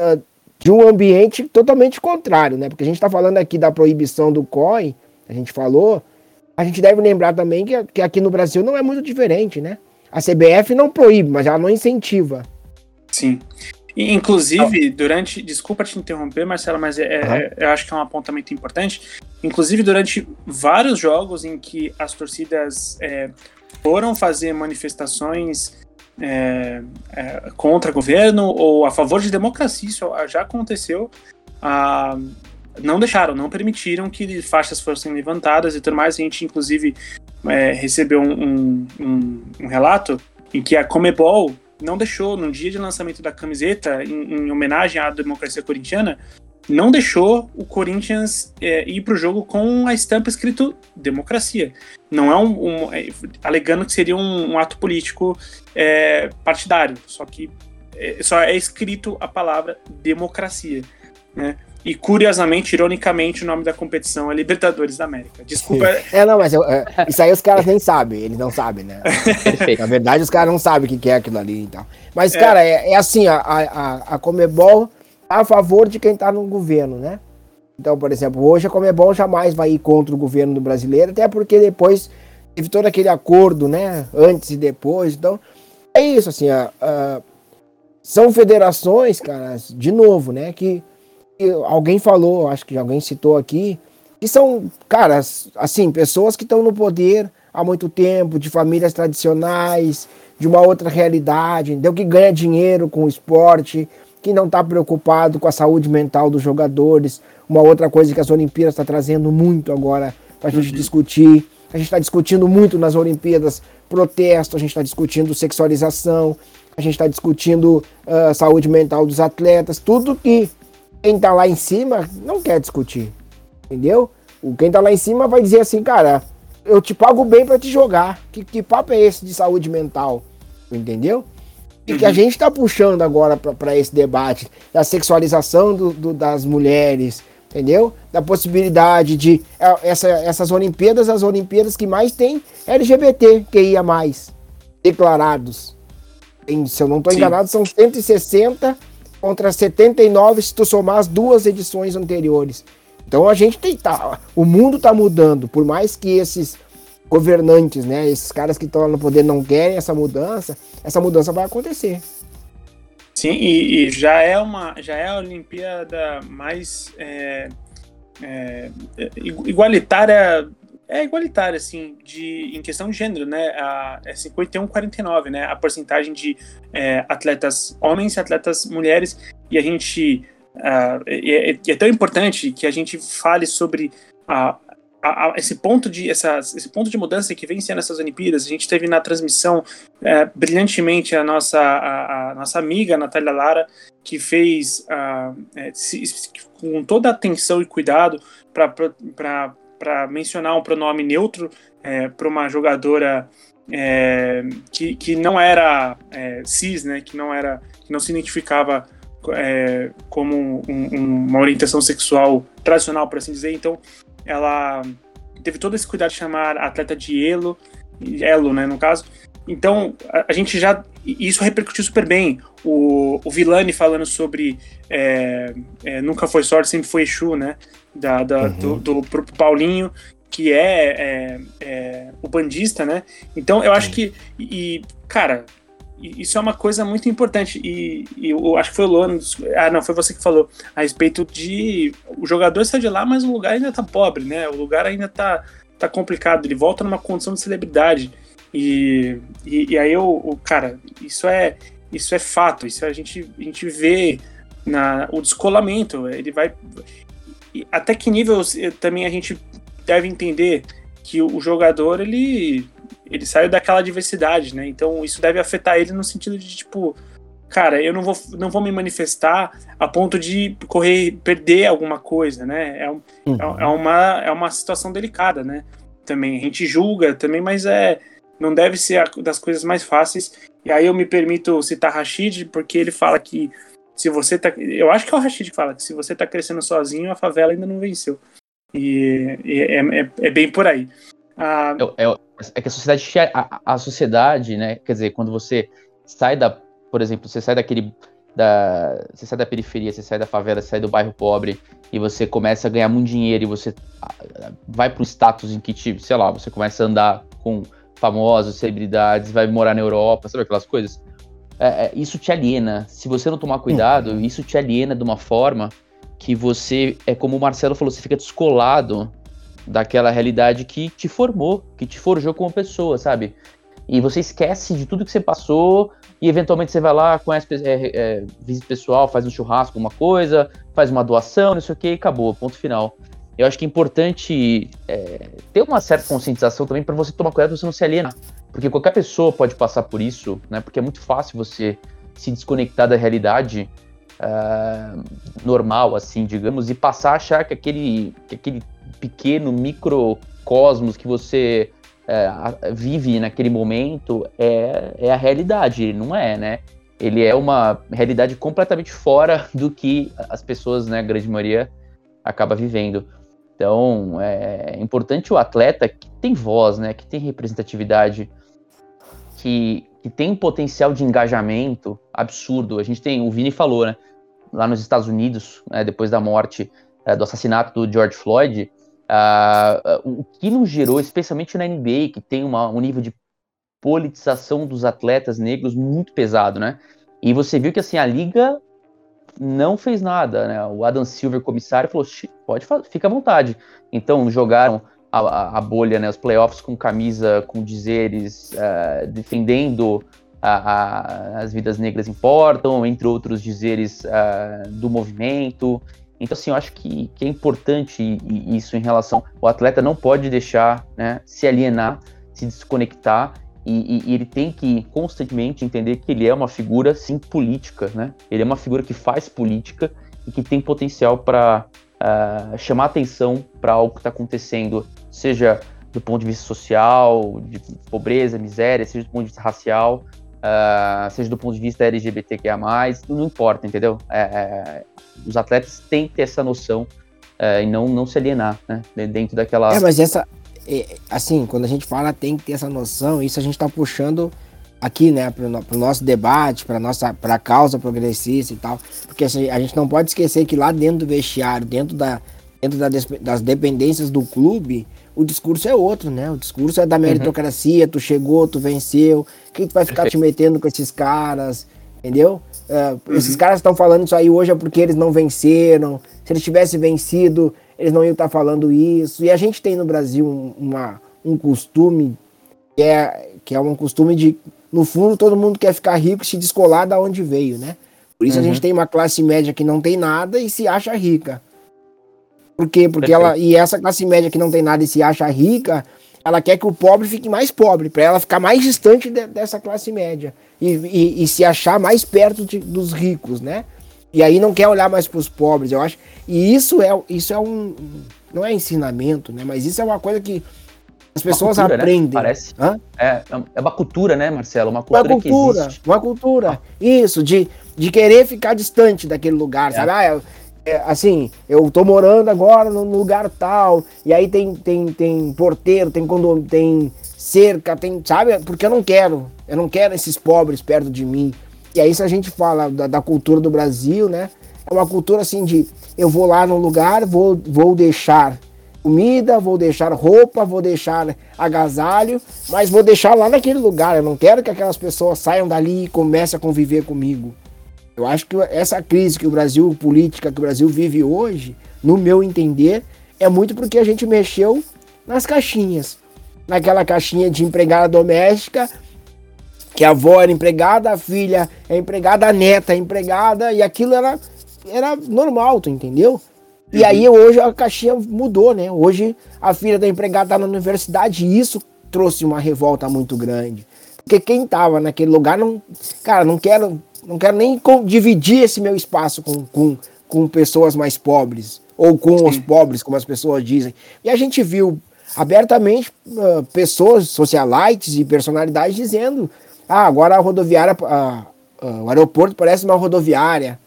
uh, de um ambiente totalmente contrário, né? Porque a gente está falando aqui da proibição do COI, a gente falou, a gente deve lembrar também que, que aqui no Brasil não é muito diferente, né? A CBF não proíbe, mas ela não incentiva. Sim. E, inclusive, durante. Desculpa te interromper, Marcelo, mas é, uhum. é, eu acho que é um apontamento importante. Inclusive, durante vários jogos em que as torcidas é, foram fazer manifestações é, é, contra governo ou a favor de democracia, isso já aconteceu. Ah, não deixaram, não permitiram que faixas fossem levantadas e tudo mais. A gente, inclusive, é, recebeu um, um, um, relato em que a Comebol não deixou, no dia de lançamento da camiseta, em, em homenagem à democracia corintiana, não deixou o Corinthians é, ir para o jogo com a estampa escrito democracia. Não é um, um é, alegando que seria um, um ato político é, partidário, só que é, só é escrito a palavra democracia, né? E curiosamente, ironicamente, o nome da competição é Libertadores da América. Desculpa. É, não, mas eu, é, isso aí os caras nem sabem, eles não sabem, né? Na verdade, os caras não sabem o que é aquilo ali e tal. Mas, é. cara, é, é assim, a, a, a Comebol a favor de quem está no governo, né? Então, por exemplo, hoje a Comebol jamais vai ir contra o governo do brasileiro, até porque depois teve todo aquele acordo, né? Antes e depois. Então, é isso, assim, a, a, são federações, cara, de novo, né? Que, que alguém falou, acho que alguém citou aqui, que são, cara, assim, pessoas que estão no poder há muito tempo, de famílias tradicionais, de uma outra realidade, entendeu? Que ganha dinheiro com o esporte, que não está preocupado com a saúde mental dos jogadores. Uma outra coisa que as Olimpíadas está trazendo muito agora para a gente uhum. discutir. A gente está discutindo muito nas Olimpíadas protesto, a gente está discutindo sexualização, a gente está discutindo uh, saúde mental dos atletas, tudo que quem está lá em cima não quer discutir, entendeu? O quem está lá em cima vai dizer assim, cara, eu te pago bem para te jogar. Que, que papo é esse de saúde mental? Entendeu? E que a gente está puxando agora para esse debate da sexualização do, do, das mulheres, entendeu? Da possibilidade de é, essa, essas Olimpíadas, as Olimpíadas que mais tem LGBT que ia mais declarados. Se eu não estou enganado, são 160 contra 79 se tu somar as duas edições anteriores. Então a gente tem tá, o mundo está mudando, por mais que esses governantes, né? Esses caras que estão no poder não querem essa mudança, essa mudança vai acontecer. Sim, e, e já é uma, já é a Olimpíada mais é, é, igualitária, é igualitária, assim, de, em questão de gênero, né? A, é 51-49, né? A porcentagem de é, atletas homens e atletas mulheres, e a gente. É, é, tão importante que a gente fale sobre a, a, a, esse ponto de essas, esse ponto de mudança que vem sendo essas Olimpíadas, a gente teve na transmissão é, brilhantemente a nossa, a, a, nossa amiga Natália Lara, que fez é, se, com toda a atenção e cuidado para mencionar um pronome neutro é, para uma jogadora é, que, que não era é, cis, né, que não era que não se identificava é, como um, um, uma orientação sexual tradicional, por assim dizer. Então, ela teve todo esse cuidado de chamar atleta de Elo, Elo, né, no caso. Então, a, a gente já isso repercutiu super bem. O, o Vilani falando sobre é, é, nunca foi sorte, sempre foi Exu, né? Da, da uhum. do, do pro Paulinho, que é, é, é, o bandista, né? Então eu acho que. E, cara, isso é uma coisa muito importante. E, e eu acho que foi o Luan. Ah, não, foi você que falou a respeito de. O jogador sai de lá, mas o lugar ainda tá pobre, né? O lugar ainda tá, tá complicado. Ele volta numa condição de celebridade. E, e, e aí, o, cara, isso é, isso é fato. Isso a gente, a gente vê na, o descolamento. Ele vai. Até que nível também a gente deve entender que o jogador ele ele saiu daquela diversidade, né? Então isso deve afetar ele no sentido de tipo, cara, eu não vou, não vou me manifestar a ponto de correr, perder alguma coisa, né? É, um, uhum. é, é, uma, é uma situação delicada, né? Também a gente julga também, mas é não deve ser a, das coisas mais fáceis. E aí eu me permito citar Rashid porque ele fala que se você tá, eu acho que é o Rashid que fala que se você tá crescendo sozinho, a favela ainda não venceu. E, e é, é, é, bem por aí. Ah, é, é, é, que a sociedade, a, a, sociedade, né? Quer dizer, quando você sai da, por exemplo, você sai daquele, da, você sai da periferia, você sai da favela, você sai do bairro pobre e você começa a ganhar muito dinheiro e você vai para um status em que, tipo, sei lá, você começa a andar com famosos, celebridades, vai morar na Europa, sabe aquelas coisas? É, é, isso te aliena. Se você não tomar cuidado, isso te aliena de uma forma que você, é como o Marcelo falou, você fica descolado daquela realidade que te formou, que te forjou como pessoa, sabe? E você esquece de tudo que você passou e eventualmente você vai lá, conhece é, é, visita pessoal, faz um churrasco, uma coisa, faz uma doação, não sei o que, e acabou, ponto final. Eu acho que é importante é, ter uma certa conscientização também para você tomar cuidado para você não se alienar. Porque qualquer pessoa pode passar por isso, né? Porque é muito fácil você se desconectar da realidade uh, normal, assim, digamos, e passar a achar que aquele, que aquele pequeno microcosmos que você uh, vive naquele momento é, é a realidade. Não é, né? Ele é uma realidade completamente fora do que as pessoas, né, a grande maioria, acaba vivendo. Então, é importante o atleta que tem voz, né, que tem representatividade, que, que tem um potencial de engajamento absurdo. A gente tem, o Vini falou, né? Lá nos Estados Unidos, né, depois da morte, é, do assassinato do George Floyd, uh, o que nos gerou, especialmente na NBA, que tem uma, um nível de politização dos atletas negros muito pesado, né? E você viu que assim a liga não fez nada, né? O Adam Silver, comissário, falou: pode, fica à vontade. Então jogaram a, a, bolha, né, os playoffs com camisa, com dizeres, uh, defendendo a, a, as vidas negras importam, entre outros dizeres uh, do movimento. Então, assim, eu acho que, que é importante isso em relação. O atleta não pode deixar né, se alienar, se desconectar, e, e, ele tem que constantemente entender que ele é uma figura, sim, política. Né? Ele é uma figura que faz política e que tem potencial para uh, chamar atenção para algo que está acontecendo, seja do ponto de vista social, de pobreza, miséria, seja do ponto de vista racial, uh, seja do ponto de vista LGBTQIA+, não importa, entendeu? É, é, os atletas têm que ter essa noção é, e não, não se alienar, né? Dentro daquela... É, mas essa, é, assim, quando a gente fala tem que ter essa noção, isso a gente está puxando aqui, né, para o nosso debate, para nossa para a causa progressista e tal, porque assim, a gente não pode esquecer que lá dentro do vestiário, dentro da dentro da, das dependências do clube, o discurso é outro, né? O discurso é da uhum. meritocracia, uhum. tu chegou, tu venceu, quem tu vai ficar te metendo com esses caras, entendeu? Uh, uhum. Esses caras estão falando isso aí hoje é porque eles não venceram. Se eles tivessem vencido, eles não iam estar falando isso. E a gente tem no Brasil uma, um costume que é, que é um costume de no fundo, todo mundo quer ficar rico e se descolar da onde veio, né? Por isso uhum. a gente uhum. tem uma classe média que não tem nada e se acha rica. Por quê? Porque Perfeito. ela. E essa classe média que não tem nada e se acha rica, ela quer que o pobre fique mais pobre, para ela ficar mais distante de, dessa classe média. E, e, e, se achar mais perto de, dos ricos, né? E aí não quer olhar mais para os pobres, eu acho. E isso é, isso é um. Não é ensinamento, né? Mas isso é uma coisa que as pessoas cultura, né? aprendem. Né? Parece. É, é uma cultura, né, Marcelo? Uma cultura, uma cultura que Uma cultura. Isso, de, de querer ficar distante daquele lugar, é. sabe? Ah, é, assim, eu tô morando agora num lugar tal, e aí tem, tem, tem porteiro, tem condomínio, tem cerca, tem, sabe? Porque eu não quero, eu não quero esses pobres perto de mim. E aí se a gente fala da, da cultura do Brasil, né? É uma cultura assim de eu vou lá no lugar, vou, vou deixar comida, vou deixar roupa, vou deixar agasalho, mas vou deixar lá naquele lugar. Eu não quero que aquelas pessoas saiam dali e comecem a conviver comigo. Eu acho que essa crise que o Brasil, política que o Brasil vive hoje, no meu entender, é muito porque a gente mexeu nas caixinhas. Naquela caixinha de empregada doméstica, que a avó era empregada, a filha é empregada, a neta é empregada, e aquilo era, era normal, tu entendeu? E uhum. aí hoje a caixinha mudou, né? Hoje a filha da empregada tá na universidade e isso trouxe uma revolta muito grande. Porque quem tava naquele lugar não. Cara, não quero não quero nem dividir esse meu espaço com, com, com pessoas mais pobres, ou com Sim. os pobres, como as pessoas dizem. E a gente viu abertamente uh, pessoas, socialites e personalidades dizendo: ah, agora a rodoviária, uh, uh, o aeroporto parece uma rodoviária.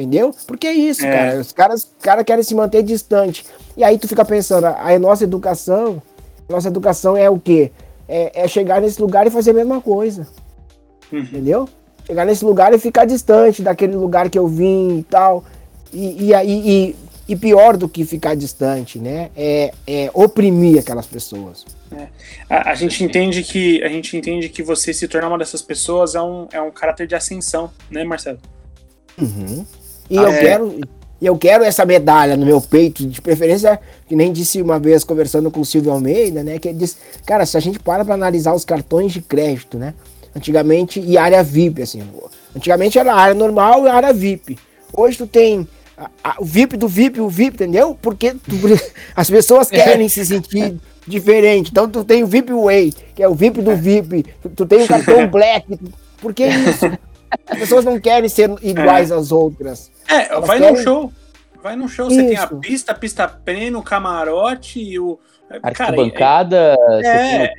Entendeu? Porque é isso, é. cara. Os caras, cara querem se manter distante. E aí tu fica pensando, a nossa educação, nossa educação é o quê? É, é chegar nesse lugar e fazer a mesma coisa. Uhum. Entendeu? Chegar nesse lugar e ficar distante daquele lugar que eu vim e tal. E, e, e, e pior do que ficar distante, né? É, é oprimir aquelas pessoas. É. A, a, gente entende que a gente entende que você se tornar uma dessas pessoas é um, é um caráter de ascensão, né, Marcelo? Uhum. E ah, eu é... quero eu quero essa medalha no meu peito, de preferência, que nem disse uma vez conversando com o Silvio Almeida, né? Que ele disse, cara, se a gente para para analisar os cartões de crédito, né? Antigamente, e área VIP, assim. Antigamente era área normal e área VIP. Hoje tu tem a, a, o VIP do VIP, o VIP, entendeu? Porque tu, as pessoas querem se sentir diferente. Então tu tem o VIP Way, que é o VIP do VIP. Tu, tu tem o cartão Black. Por que isso? As pessoas não querem ser iguais é. às outras. É, Elas vai querem... num show. Vai num show, isso. você tem a pista, a pista prêmio, o camarote e o. Arquibancada, é,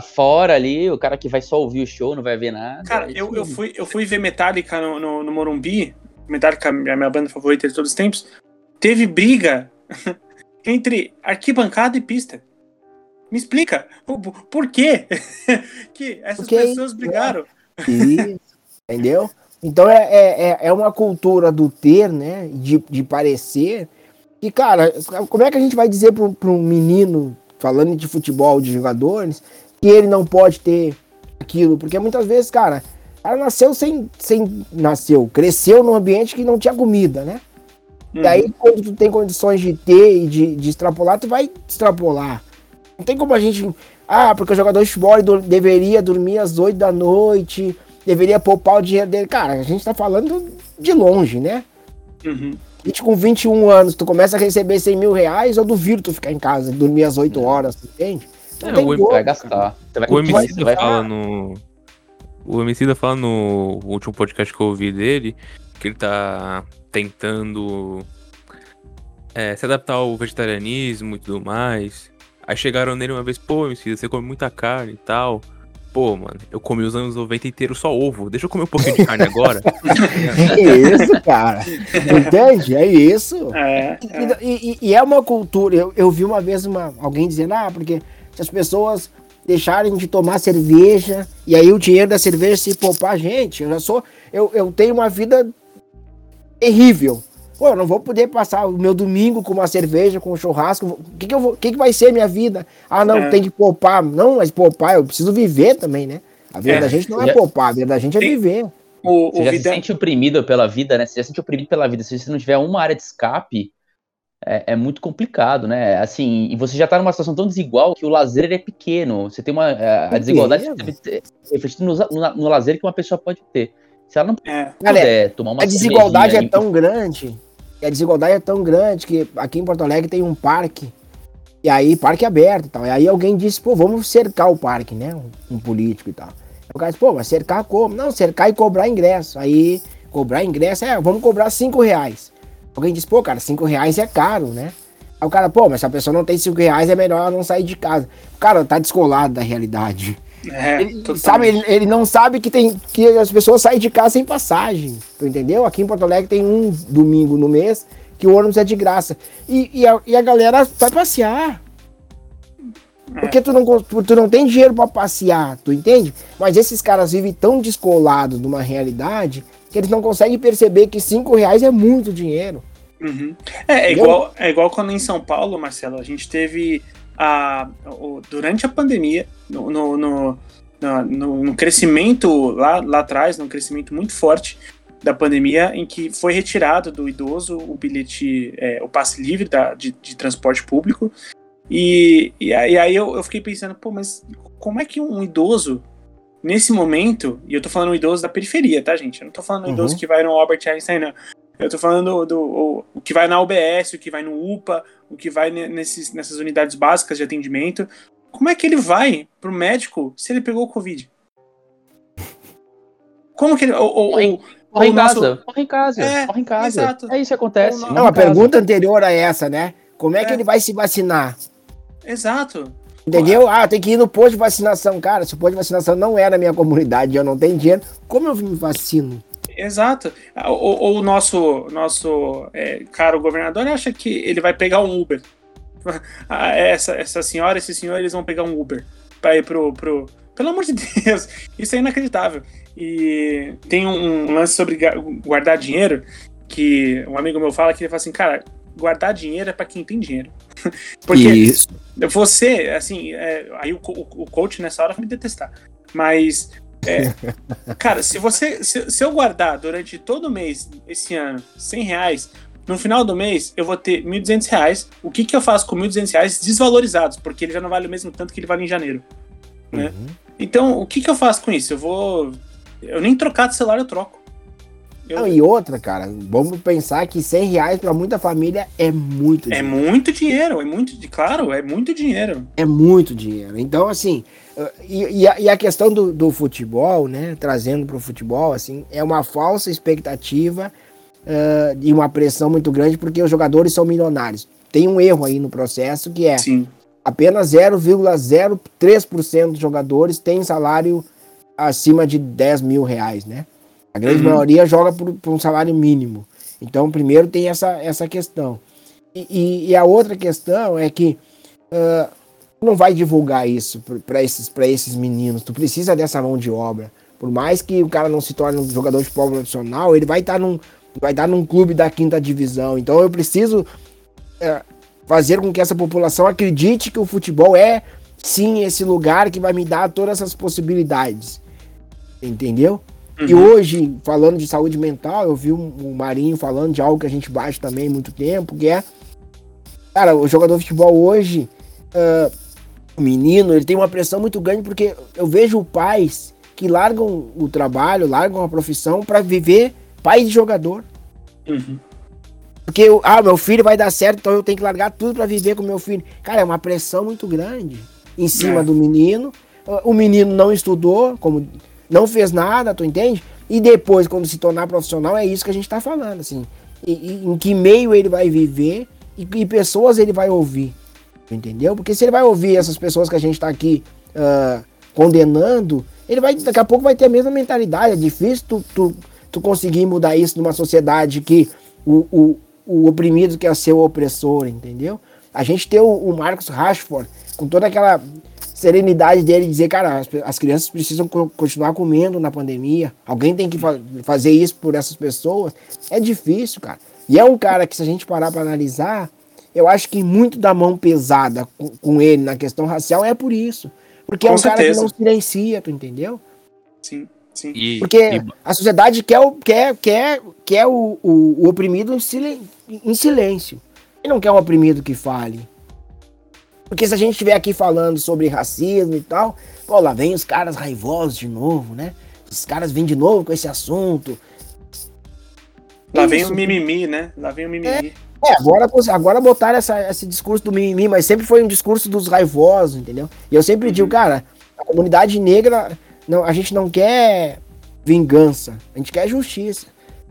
fora ali, o cara que vai só ouvir o show, não vai ver nada. Cara, eu, eu, fui, eu fui ver Metallica no, no, no Morumbi, Metallica é a minha banda favorita de todos os tempos, teve briga entre arquibancada e pista. Me explica, por, por quê que essas Porque, pessoas brigaram? Isso, entendeu? Então é, é, é, é uma cultura do ter, né, de, de parecer, e cara, como é que a gente vai dizer para um menino, falando de futebol, de jogadores, que ele não pode ter aquilo. Porque muitas vezes, cara, o cara nasceu sem, sem. Nasceu, cresceu num ambiente que não tinha comida, né? Uhum. E aí, quando tu tem condições de ter e de, de extrapolar, tu vai extrapolar. Não tem como a gente. Ah, porque o jogador de futebol do, deveria dormir às 8 da noite, deveria poupar o dinheiro dele. Cara, a gente tá falando de longe, né? Uhum. A gente com 21 anos, tu começa a receber 100 mil reais, eu duvido tu ficar em casa, dormir às 8 horas, entende? É, o MC vai gastar. Vai o MC vai fala no. O MC fala no último podcast que eu ouvi dele que ele tá tentando é, se adaptar ao vegetarianismo e tudo mais. Aí chegaram nele uma vez, pô, MC, você come muita carne e tal. Pô, mano, eu comi os anos 90 inteiros só ovo. Deixa eu comer um pouquinho de carne agora. é isso, cara. Entende? É isso. É, é. E, e, e, é uma cultura. Eu, eu vi uma vez uma, alguém dizendo, ah, porque se as pessoas deixarem de tomar cerveja e aí o dinheiro da cerveja se poupar, gente, eu já sou, eu, eu tenho uma vida terrível. Pô, eu não vou poder passar o meu domingo com uma cerveja, com um churrasco. O que, que, eu vou, que, que vai ser minha vida? Ah, não, é. tem que poupar. Não, mas poupar, eu preciso viver também, né? A vida é. da gente não é poupar, a vida da gente é tem... viver. O, você já vida... se sente oprimido pela vida, né? Você já se sente oprimido pela vida. Se você não tiver uma área de escape, é, é, muito complicado, né? Assim, e você já está numa situação tão desigual que o lazer é pequeno. Você tem uma. A, a desigualdade refletida no, no, no, lazer que uma pessoa pode ter. Se ela não é. puder tomar uma A desigualdade é tão grande. A desigualdade é tão grande que aqui em Porto Alegre tem um parque. E aí, parque aberto e tal. E aí alguém disse, pô, vamos cercar o parque, né? Um, um político e tal. o cara disse, pô, mas cercar como? Não, cercar e cobrar ingresso. Aí, cobrar ingresso, é, vamos cobrar cinco reais. Alguém diz, pô, cara, cinco reais é caro, né? Aí o cara, pô, mas se a pessoa não tem cinco reais, é melhor ela não sair de casa. O cara tá descolado da realidade. É, ele, sabe, ele, ele, não sabe que tem que as pessoas saem de casa sem passagem. Tu entendeu? Aqui em Porto Alegre tem um domingo no mês que o ônibus é de graça. E, e, a, e a galera vai passear. Porque tu não, tu não tem dinheiro para passear, tu entende? Mas esses caras vivem tão descolados de uma realidade que eles não conseguem perceber que cinco reais é muito dinheiro. Uhum. É, é igual, é igual quando em São Paulo, Marcelo, a gente teve a, o, durante a pandemia, no, no, no, no, no crescimento lá, lá atrás, num crescimento muito forte da pandemia, em que foi retirado do idoso o bilhete, é, o passe livre da, de, de transporte público. E, e, aí eu, eu fiquei pensando, pô, mas como é que um idoso nesse momento, e eu tô falando um idoso da periferia, tá, gente? Eu não tô falando um uhum. idoso que vai no Albert Einstein, não. Eu tô falando do, do o, o, que vai na UBS, o que vai no UPA, o que vai nesses, nessas unidades básicas de atendimento. Como é que ele vai pro médico se ele pegou o Covid? Como que ele. Ou, ou, ou, corre em nosso... casa, corre em casa, é, corre em casa. Exato. É isso que acontece. Não, a pergunta anterior a essa, né? Como é, é que ele vai se vacinar? Exato. Entendeu? Ah, tem que ir no posto de vacinação. Cara, se o posto de vacinação não é na minha comunidade, eu não tenho dinheiro, como eu me vacino? Exato. Ou o nosso, nosso é, caro governador acha que ele vai pegar um Uber. Ah, essa, essa senhora, esse senhor, eles vão pegar um Uber para ir pro, pro. Pelo amor de Deus, isso é inacreditável. E tem um, um lance sobre guardar dinheiro que um amigo meu fala que ele fala assim, cara, guardar dinheiro é para quem tem dinheiro. Porque Isso. você, assim, é, aí o, o, o, coach nessa hora vai me detestar. Mas, é, cara, se você. Se, se, eu guardar durante todo o mês, esse ano, 100 reais, no final do mês eu vou ter 1.200 reais. O que, que eu faço com 1.200 reais desvalorizados? Porque ele já não vale o mesmo tanto que ele vale em janeiro. Né? Uhum. Então, o que, que eu faço com isso? Eu vou. Eu nem trocar de celular eu troco. Eu... Não, e outra, cara, vamos pensar que 100 reais para muita família é muito é dinheiro. É muito dinheiro, é muito, claro, é muito dinheiro. É muito dinheiro. Então, assim, e, e, a, e a, questão do, do futebol, né, trazendo para o futebol, assim, é uma falsa expectativa uh, e uma pressão muito grande porque os jogadores são milionários. Tem um erro aí no processo que é Sim. apenas 0,03% dos jogadores têm salário acima de 10 mil reais, né? A grande uhum. maioria joga por, por, um salário mínimo. Então, primeiro tem essa, essa questão. E, e, e a outra questão é que uh, não vai divulgar isso para esses, esses meninos. Tu precisa dessa mão de obra. Por mais que o cara não se torne um jogador de futebol profissional, ele vai estar tá num, vai estar tá num clube da quinta divisão. Então eu preciso uh, fazer com que essa população acredite que o futebol é sim esse lugar que vai me dar todas essas possibilidades. Entendeu? Uhum. E hoje, falando de saúde mental, eu vi o Marinho falando de algo que a gente bate também há muito tempo, que é. Cara, o jogador de futebol hoje, uh, o menino, ele tem uma pressão muito grande porque eu vejo pais que largam o trabalho, largam a profissão para viver pai de jogador. Uhum. Porque, ah, meu filho vai dar certo, então eu tenho que largar tudo para viver com meu filho. Cara, é uma pressão muito grande em cima é. do menino. O menino não estudou, como não fez nada, tu entende? E depois, quando se tornar profissional, é isso que a gente tá falando, assim. E, e, em que meio ele vai viver e que pessoas ele vai ouvir, entendeu? Porque se ele vai ouvir essas pessoas que a gente tá aqui uh, condenando, ele vai, daqui a pouco vai ter a mesma mentalidade. É difícil tu, tu, tu conseguir mudar isso numa sociedade que o, o, o oprimido quer ser o opressor, entendeu? A gente tem o, o Marcos Rashford com toda aquela serenidade dele dizer, cara, as, as crianças precisam co continuar comendo na pandemia, alguém tem que fa fazer isso por essas pessoas, é difícil, cara. E é um cara que, se a gente parar para analisar, eu acho que muito da mão pesada com, com, ele na questão racial é por isso. Porque com é um certeza. cara que não silencia, tu entendeu? Sim. Sim. E, Porque e... a sociedade quer, o, quer, quer, quer o, o, o oprimido em, silen em silêncio. E não quer um oprimido que fale. Porque se a gente estiver aqui falando sobre racismo e tal, pô, lá vem os caras raivosos de novo, né? Os caras vêm de novo com esse assunto. Lá Isso. vem o mimimi, né? Lá vem o mimimi. É, é agora, agora botaram essa, esse discurso do mimimi, mas sempre foi um discurso dos raivosos, entendeu? E eu sempre uhum. digo, cara, a comunidade negra, não, a gente não quer vingança, a gente quer justiça.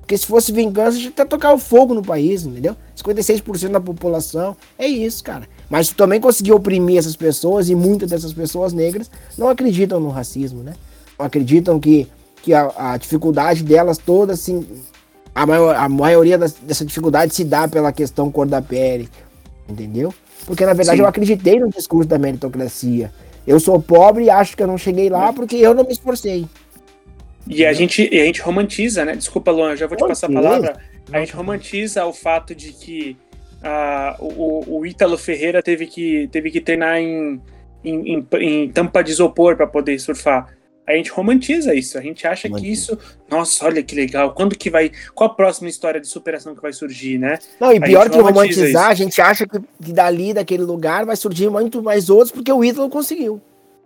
Porque se fosse vingança, a gente ia tocar o fogo no país, entendeu? 56% da população. É isso, cara. Mas tu também conseguiu oprimir essas pessoas e muitas dessas pessoas negras não acreditam no racismo, né? Não acreditam que, que a, a dificuldade delas todas se, A, maior, a maioria das, dessa dificuldade se dá pela questão cor da pele, entendeu? Porque na verdade Sim. eu acreditei no discurso da meritocracia. Eu sou pobre e acho que eu não cheguei lá porque eu não me esforcei. E a gente, e a gente romantiza, né? Desculpa, Luan, eu já vou te passar a palavra. A gente romantiza o fato de que ah, o, o Ítalo Ferreira teve que, teve que treinar em, em, em- em tampa de isopor para poder surfar. A gente romantiza isso, a gente acha que Romantiza. isso. Nossa, olha que legal. Quando que vai. Qual a próxima história de superação que vai surgir, né? Não, e pior que romantiza romantizar, isso. a gente acha que, que dali, daquele lugar, vai surgir muito mais outros porque o Ítalo conseguiu.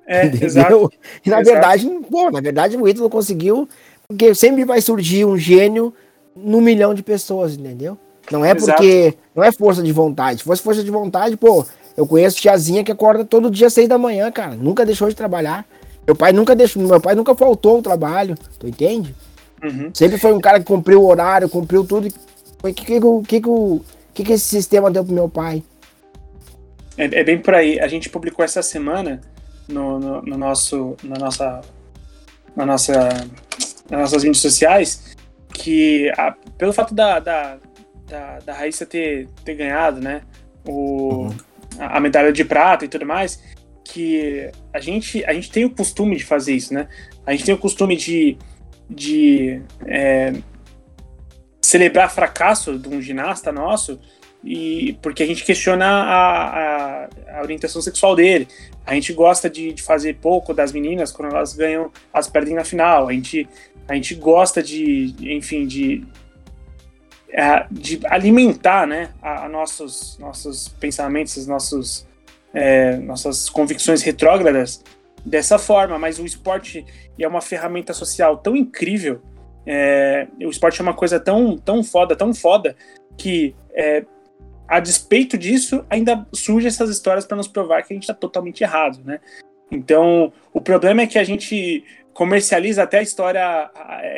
É, Entendeu? exato. E na Exato. verdade, pô, na verdade o Ítalo conseguiu, porque sempre vai surgir um gênio num milhão de pessoas, entendeu? Não é Exato. porque. Não é força de vontade. Se fosse força de vontade, pô, eu conheço tiazinha que acorda todo dia às seis da manhã, cara. Nunca deixou de trabalhar. Meu pai nunca deixou, meu pai nunca faltou ao trabalho, tu entende? Uhum. Sempre foi um cara que cumpriu o horário, cumpriu tudo. O que que, o- que, que, o- que que esse sistema deu pro meu pai? É, é bem por aí. A gente publicou essa semana no, no, no nosso, na nossa, na nossa, nas nossas mídias sociais que a- pelo fato da, da, da, da Raíssa ter, ter ganhado, né, o, a, a medalha de prata e tudo mais, que a gente, a gente tem o costume de fazer isso, né? A gente tem o costume de, de é, celebrar fracasso de um ginasta nosso e porque a gente questiona a, a, a orientação sexual dele. A gente gosta de, de fazer pouco das meninas quando elas ganham, elas perdem na final. A gente, a gente gosta de, enfim, de, é, de alimentar, né, a, a nossos, nossos pensamentos, os nossos, é, nossas convicções retrógradas dessa forma. Mas o esporte é uma ferramenta social tão incrível. é, o esporte é uma coisa tão, tão foda, tão foda que é, a despeito disso, ainda surgem essas histórias para nos provar que a gente está totalmente errado, né? Então, o problema é que a gente comercializa até a história,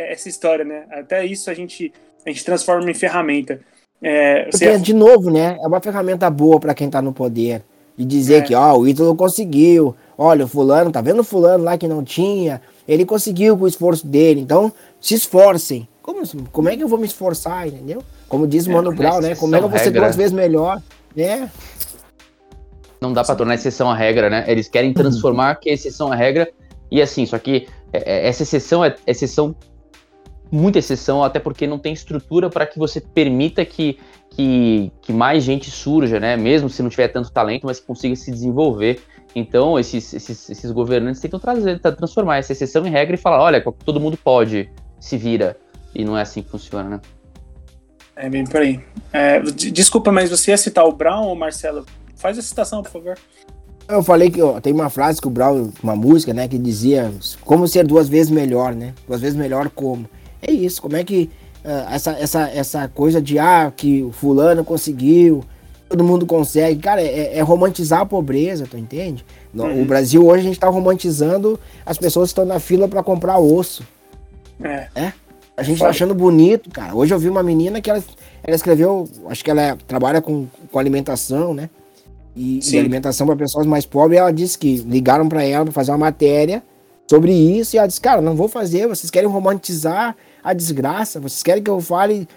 essa história, né? Até isso a gente, a gente transforma em ferramenta. É, Porque, de novo, né? É uma ferramenta boa pra quem tá no poder. De dizer É. que, ó, o Ítalo conseguiu. Olha, o fulano, tá vendo o fulano lá que não tinha? Ele conseguiu com o esforço dele. Então, se esforcem. Como, como é que eu vou me esforçar, entendeu? Como diz o Mano mas Brown, né? Como é que eu vou ser duas vezes melhor? Né? Não dá pra tornar exceção a regra, né? Eles querem transformar que exceção a regra. E assim, só que é, é, essa exceção é exceção, muita exceção, até porque não tem estrutura para que você permita que, que, que mais gente surja, né? Mesmo se não tiver tanto talento, mas que consiga se desenvolver. Então, esses, esses, esses governantes tentam trazer, tra- transformar essa exceção em regra e falar: olha, todo mundo pode, se vira. E não é assim que funciona, né? É bem por aí. É, de- desculpa, mas você ia citar o Brown ou Marcelo? Faz a citação, por favor. Eu falei que ó, tem uma frase que o Brown, uma música, né, que dizia como ser duas vezes melhor, né? Duas vezes melhor como. É isso, como é que ah, essa, essa, essa coisa de ah, que o fulano conseguiu, todo mundo consegue, cara, é, é romantizar a pobreza, tu entende? No- Uhum. O Brasil hoje a gente tá romantizando as pessoas que estão na fila para comprar osso. É, A gente tá achando bonito, cara. Hoje eu vi uma menina que ela, ela escreveu, acho que ela é- trabalha com, com alimentação, né? E, e alimentação para pessoas mais pobres. E ela disse que ligaram para ela para fazer uma matéria sobre isso. E ela disse: Cara, não vou fazer. Vocês querem romantizar a desgraça. Vocês querem que eu fale,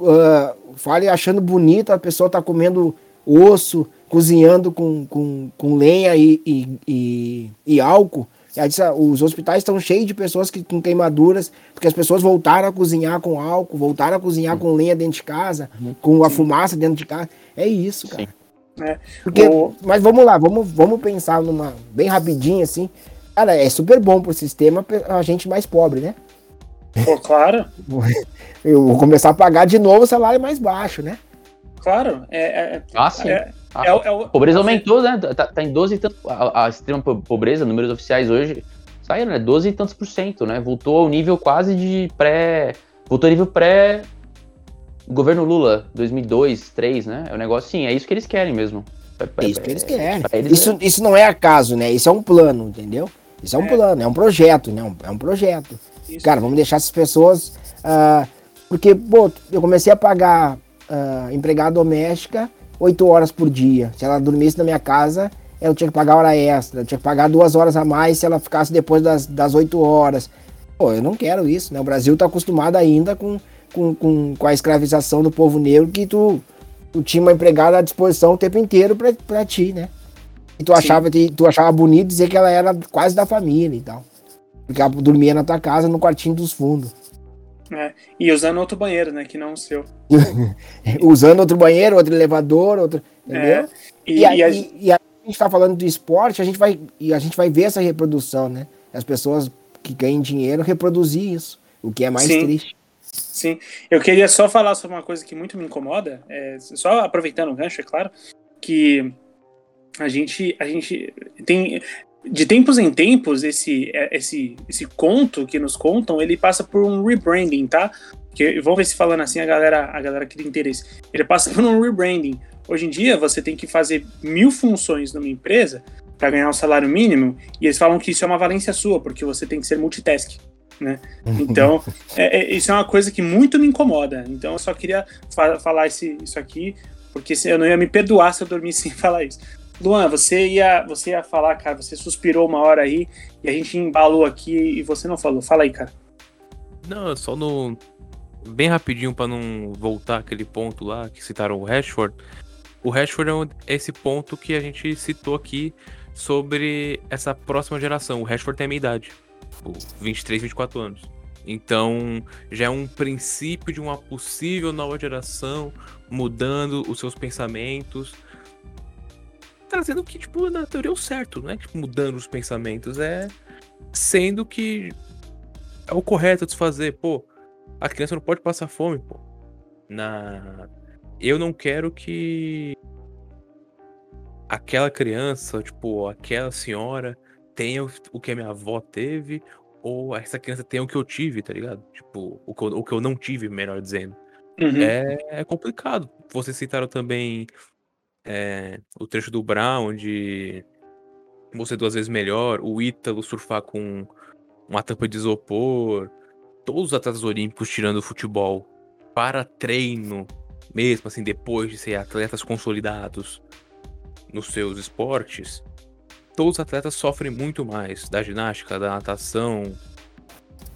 ah, fale achando bonito a pessoa tá comendo osso, cozinhando com, com, com lenha e, e, e, e álcool. Ela disse, "Ah, os hospitais estão cheios de pessoas que, com queimaduras, porque as pessoas voltaram a cozinhar com álcool, voltaram a cozinhar com lenha dentro de casa, com a fumaça dentro de casa. É isso, cara. É. Porque, O- Mas vamos lá, vamos, vamos pensar numa. Bem rapidinho assim. Cara, é super bom pro sistema a gente mais pobre, né? pô, claro, Eu vou começar a pagar de novo o salário mais baixo, né? claro. É, é, Ah, sim. é, Ah, é o- é o- A pobreza aumentou, né? Tá, tá em 12 e tanto. A, a extrema po- pobreza, números oficiais hoje saíram, né? 12 e tantos por cento, né? Voltou ao nível quase de pré. Voltou ao nível pré. Governo Lula, 2002, 2003, né? É um negócio assim, é isso que eles querem mesmo. É isso que eles querem. pra eles Isso, isso não é acaso, né? Isso é um plano, entendeu? Isso é um É. plano, é um projeto, né? Um- É um projeto. Isso. Cara, vamos deixar essas pessoas. ah, porque, pô, eu comecei a pagar ah, empregada doméstica oito horas por dia. Se ela dormisse na minha casa, eu tinha que pagar hora extra. Eu tinha que pagar duas horas a mais se ela ficasse depois das, das 8 horas. Pô, eu não quero isso, né? O Brasil tá acostumado ainda com com, com, com a escravização do povo negro que tu, tu tinha uma empregada à disposição o tempo inteiro pra, pra ti, né? E tu achava, tu achava bonito dizer que ela era quase da família e tal. Porque ela dormia na tua casa no quartinho dos fundos. É, e usando outro banheiro, né? Que não o seu. usando outro banheiro, outro elevador, outro. Entendeu? É, e, E, aí, e a- e a gente tá falando do esporte, a gente vai, e a gente vai ver essa reprodução, né? As pessoas que ganham dinheiro reproduzir isso, o que é mais Sim. triste. Sim, eu queria só falar sobre uma coisa que muito me incomoda, é, só aproveitando o gancho, é claro, que a gente, a gente tem de tempos em tempos esse, é, esse, esse conto que nos contam, ele passa por um rebranding, tá? Que vamos ver se falando assim a galera, a galera cria interesse. Ele passa por um rebranding. Hoje em dia você tem que fazer mil funções numa empresa para ganhar um salário mínimo e eles falam que isso é uma valência sua porque você tem que ser multitask. Né? Então, é, é, isso é uma coisa que muito me incomoda. Então, eu só queria fa- falar esse, isso aqui, porque eu não ia me perdoar se eu dormisse sem falar isso. Luan, você ia, você ia falar, cara, você suspirou uma hora aí e a gente embalou aqui e você não falou. Fala aí, cara. Não, só no. Bem rapidinho pra não voltar aquele ponto lá que citaram o Rashford. O Rashford é esse ponto que a gente citou aqui sobre essa próxima geração. O Rashford tem a minha idade, tipo, 23, 24 anos. Então, já é um princípio de uma possível nova geração mudando os seus pensamentos. Trazendo que, tipo, na teoria é o certo, não é tipo, mudando os pensamentos, é sendo que é o correto de se fazer. Pô, a criança não pode passar fome, pô. Na... Eu não quero que aquela criança, tipo, aquela senhora tenha o- o que a minha avó teve, ou essa criança tenha o que eu tive, tá ligado? Tipo, o que eu, o que eu não tive, melhor dizendo. Uhum. É, é complicado. Vocês citaram também é, o trecho do Brown, onde você duas vezes melhor, o Ítalo surfar com uma tampa de isopor, todos os atletas olímpicos tirando o futebol para treino, mesmo assim, depois de ser atletas consolidados nos seus esportes, todos os atletas sofrem muito mais da ginástica, da natação,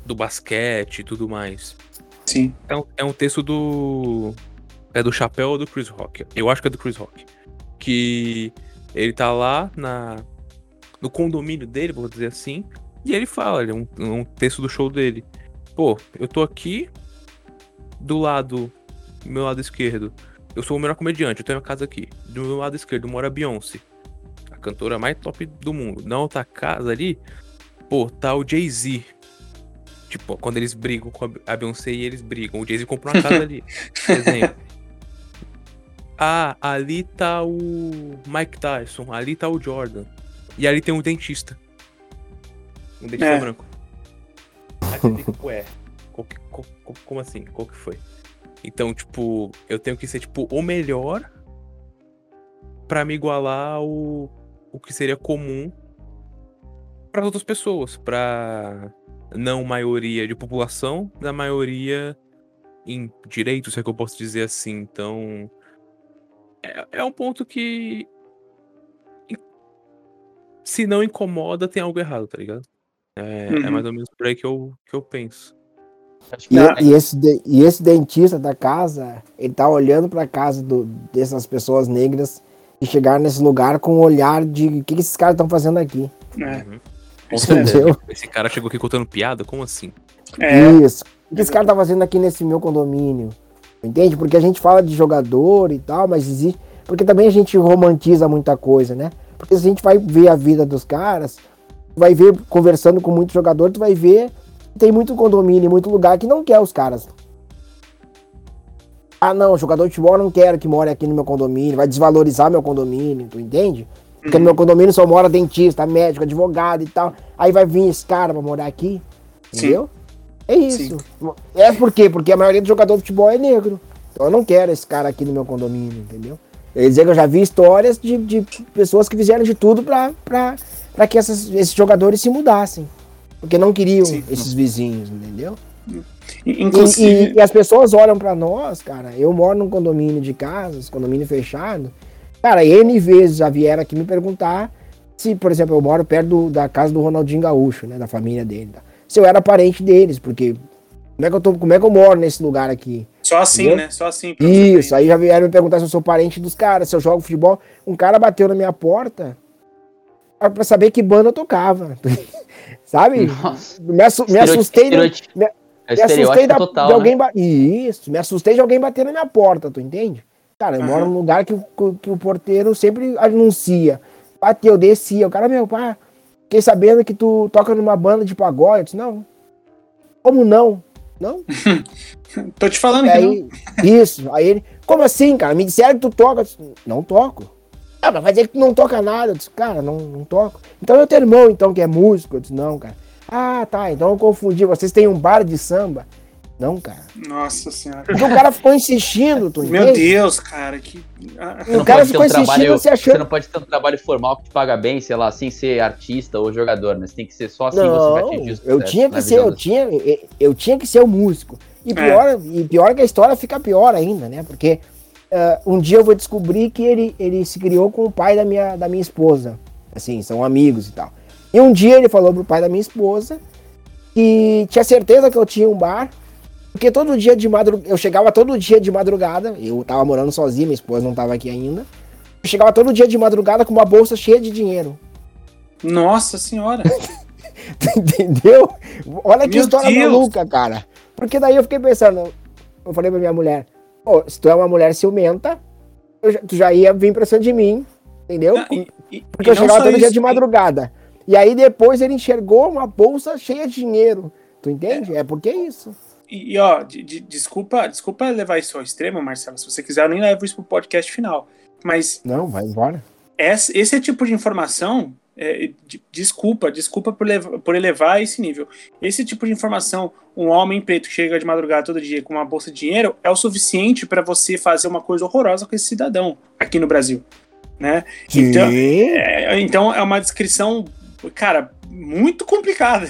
do basquete e tudo mais. Sim. É um, é um texto do. É do Chapéu ou do Chris Rock? Eu acho que é do Chris Rock. Que ele tá lá na, no condomínio dele, vou dizer assim. E ele fala, ele é um, um texto do show dele. Pô, eu tô aqui do lado, do meu lado esquerdo. Eu sou o melhor comediante, eu tenho a casa aqui. Do meu lado esquerdo mora a Beyoncé, a cantora mais top do mundo. Na outra casa ali, pô, tá o Jay-Z. Tipo, quando eles brigam com a a Beyoncé e eles brigam. O Jay-Z comprou uma casa ali. por exemplo. Ah, ali tá o Mike Tyson, ali tá o Jordan. E ali tem um dentista. Um dentista É. branco. Aí você fica, ué, qual que- qual- qual- como assim? Qual que foi? Então, tipo, eu tenho que ser, tipo, o melhor pra me igualar ao o que seria comum para outras pessoas, pra não maioria de população, da maioria em direitos, se é que eu posso dizer assim. Então, é, é um ponto que se não incomoda, tem algo errado, tá ligado? É, é Uhum. mais ou menos por aí que eu, que eu penso. E, Não, e esse, de- e esse dentista da casa, ele tá olhando pra casa do, dessas pessoas negras que chegaram nesse lugar com um olhar de o que, que esses caras estão fazendo aqui. É. Uhum. É- certeza. Entendeu? Esse cara chegou aqui contando piada? Como assim? É, Isso. O que esse cara tá fazendo aqui nesse meu condomínio? Entende? Porque a gente fala de jogador e tal, mas existe. Porque também a gente romantiza muita coisa, né? Porque se a gente vai ver a vida dos caras, vai ver, conversando com muitos jogadores, tu vai ver que tem muito condomínio, muito lugar que não quer os caras. Ah, não, jogador de futebol eu não quero que more aqui no meu condomínio, vai desvalorizar meu condomínio, tu entende? Porque no meu condomínio só mora dentista, médico, advogado e tal. Aí vai vir esse cara pra morar aqui, Sim. entendeu? É isso. É por quê? Porque a maioria dos jogadores de futebol é negro. Então eu não quero esse cara aqui no meu condomínio, entendeu? Eu ia dizer que eu já vi histórias de, de pessoas que fizeram de tudo pra que essas- esses jogadores se mudassem. Porque não queriam Sim. esses vizinhos, entendeu? in- E, inclusive. e- e as pessoas olham pra nós, cara. Eu moro num condomínio de casas, condomínio fechado. Cara, N vezes já vieram aqui me perguntar se, por exemplo, eu moro perto do- da casa do Ronaldinho Gaúcho, né? Da família dele. tá? Se eu era parente deles, porque Como é que eu, tô, como é que eu moro nesse lugar aqui? Só assim, Entendeu? né? Só assim. Isso, aí já vieram me perguntar se eu sou parente dos caras, se eu jogo futebol. Um cara bateu na minha porta pra saber que banda eu tocava. Sabe? Nossa. Me, assu- me assustei. de- me- é me assustei da- total, de né? alguém ba- Isso, me assustei de alguém bater na minha porta, tu entende? Cara, eu Aham. moro num lugar que, o- que o porteiro sempre anuncia. Bateu, descia. O cara, meu, pá, fiquei sabendo que tu toca numa banda de pagode. Eu disse, não. Como não? Não? Tô te falando aí, isso. Aí ele, como assim, cara? Me disseram que tu toca. Eu disse, não toco. Ah, mas vai dizer que tu não toca nada. Eu disse, cara, não, não toco. Então eu tenho irmão, então, que é músico. Eu disse, não, cara. Ah, tá, então eu confundi. Vocês têm um bar de samba? Não, cara. Nossa senhora. Porque o cara ficou insistindo, tu Meu entende? Deus, cara, que. ah, O cara ficou insistindo, você Você achou. não pode ter um trabalho formal que te paga bem, sei lá, sem ser artista ou jogador, né? Você tem que ser só assim você vai Não, atingir o eu tinha que ser, eu das- tinha, eu- tinha que ser o músico. É. E pior, e pior que a história fica pior ainda, né? Porque ah, um dia eu vou descobrir que ele, ele se criou com o pai da minha, da minha esposa. Assim, são amigos e tal. E um dia ele falou pro pai da minha esposa que tinha certeza que eu tinha um bar. Porque todo dia de madrugada, eu chegava todo dia de madrugada, eu tava morando sozinho, minha esposa não tava aqui ainda. Eu chegava todo dia de madrugada com uma bolsa cheia de dinheiro. Nossa senhora. Entendeu? Olha que Meu história Deus. maluca, cara. Porque daí eu fiquei pensando, eu falei pra minha mulher, "Ô, se tu é uma mulher ciumenta, já- tu já ia vir pra cima de mim, entendeu? E- e- Porque e eu chegava todo dia isso, de madrugada. E aí depois ele enxergou uma bolsa cheia de dinheiro. Tu entende? É, porque é isso. E, e, ó, de- de- desculpa, desculpa levar isso ao extremo, Marcelo. Se você quiser, eu nem levo isso pro podcast final. Mas Não, vai embora. esse, esse tipo de informação, é, de- desculpa, desculpa por, por elevar esse nível. Esse tipo de informação, um homem preto que chega de madrugada todo dia com uma bolsa de dinheiro, é o suficiente para você fazer uma coisa horrorosa com esse cidadão aqui no Brasil, né? Então, é, então é uma descrição, cara, muito complicada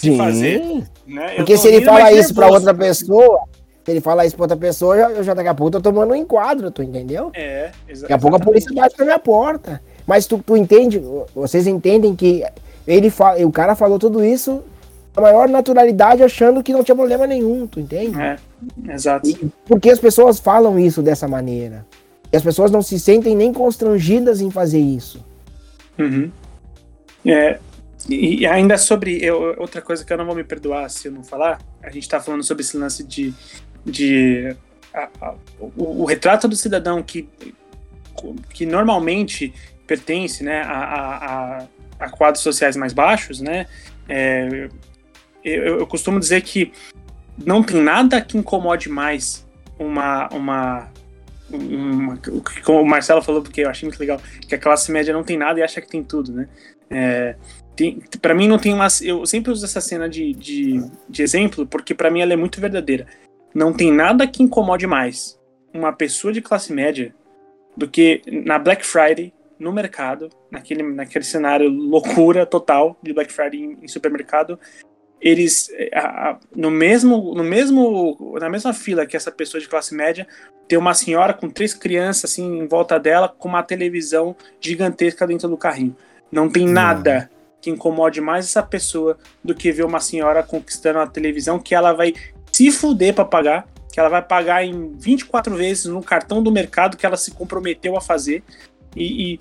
Sim. fazer. Né? Porque se ele fala isso pra nervoso. outra pessoa, se ele falar isso pra outra pessoa, eu já, eu já daqui a pouco tô tomando um enquadro, tu entendeu? É, exa- Daqui a pouco a polícia exatamente. bate na minha porta. Mas tu, tu entende, vocês entendem que ele fala, o cara falou tudo isso a maior naturalidade, achando que não tinha problema nenhum, tu entende? É, exato. E porque as pessoas falam isso dessa maneira. E as pessoas não se sentem nem constrangidas em fazer isso. Uhum. É, e, ainda sobre eu- outra coisa que eu não vou me perdoar se eu não falar, a gente tá falando sobre esse lance de, de a- a- o, o retrato do cidadão que, que normalmente pertence né, a, a, a- quadros sociais mais baixos, né? é, eu, eu costumo dizer que não tem nada que incomode mais uma, uma, uma como o Marcelo falou, porque eu achei muito legal, que a classe média não tem nada e acha que tem tudo, né? É, para mim não tem uma. Eu sempre uso essa cena de, de, de exemplo, porque para mim ela é muito verdadeira. Não tem nada que incomode mais uma pessoa de classe média do que na Black Friday, no mercado, naquele, naquele cenário loucura total de Black Friday em, em supermercado, eles a- a- no mesmo no mesmo na mesma fila que essa pessoa de classe média tem uma senhora com três crianças assim em volta dela com uma televisão gigantesca dentro do carrinho. Não tem nada que incomode mais essa pessoa do que ver uma senhora conquistando a televisão que ela vai se fuder para pagar, que ela vai pagar em 24 vezes no cartão do mercado que ela se comprometeu a fazer. E, e,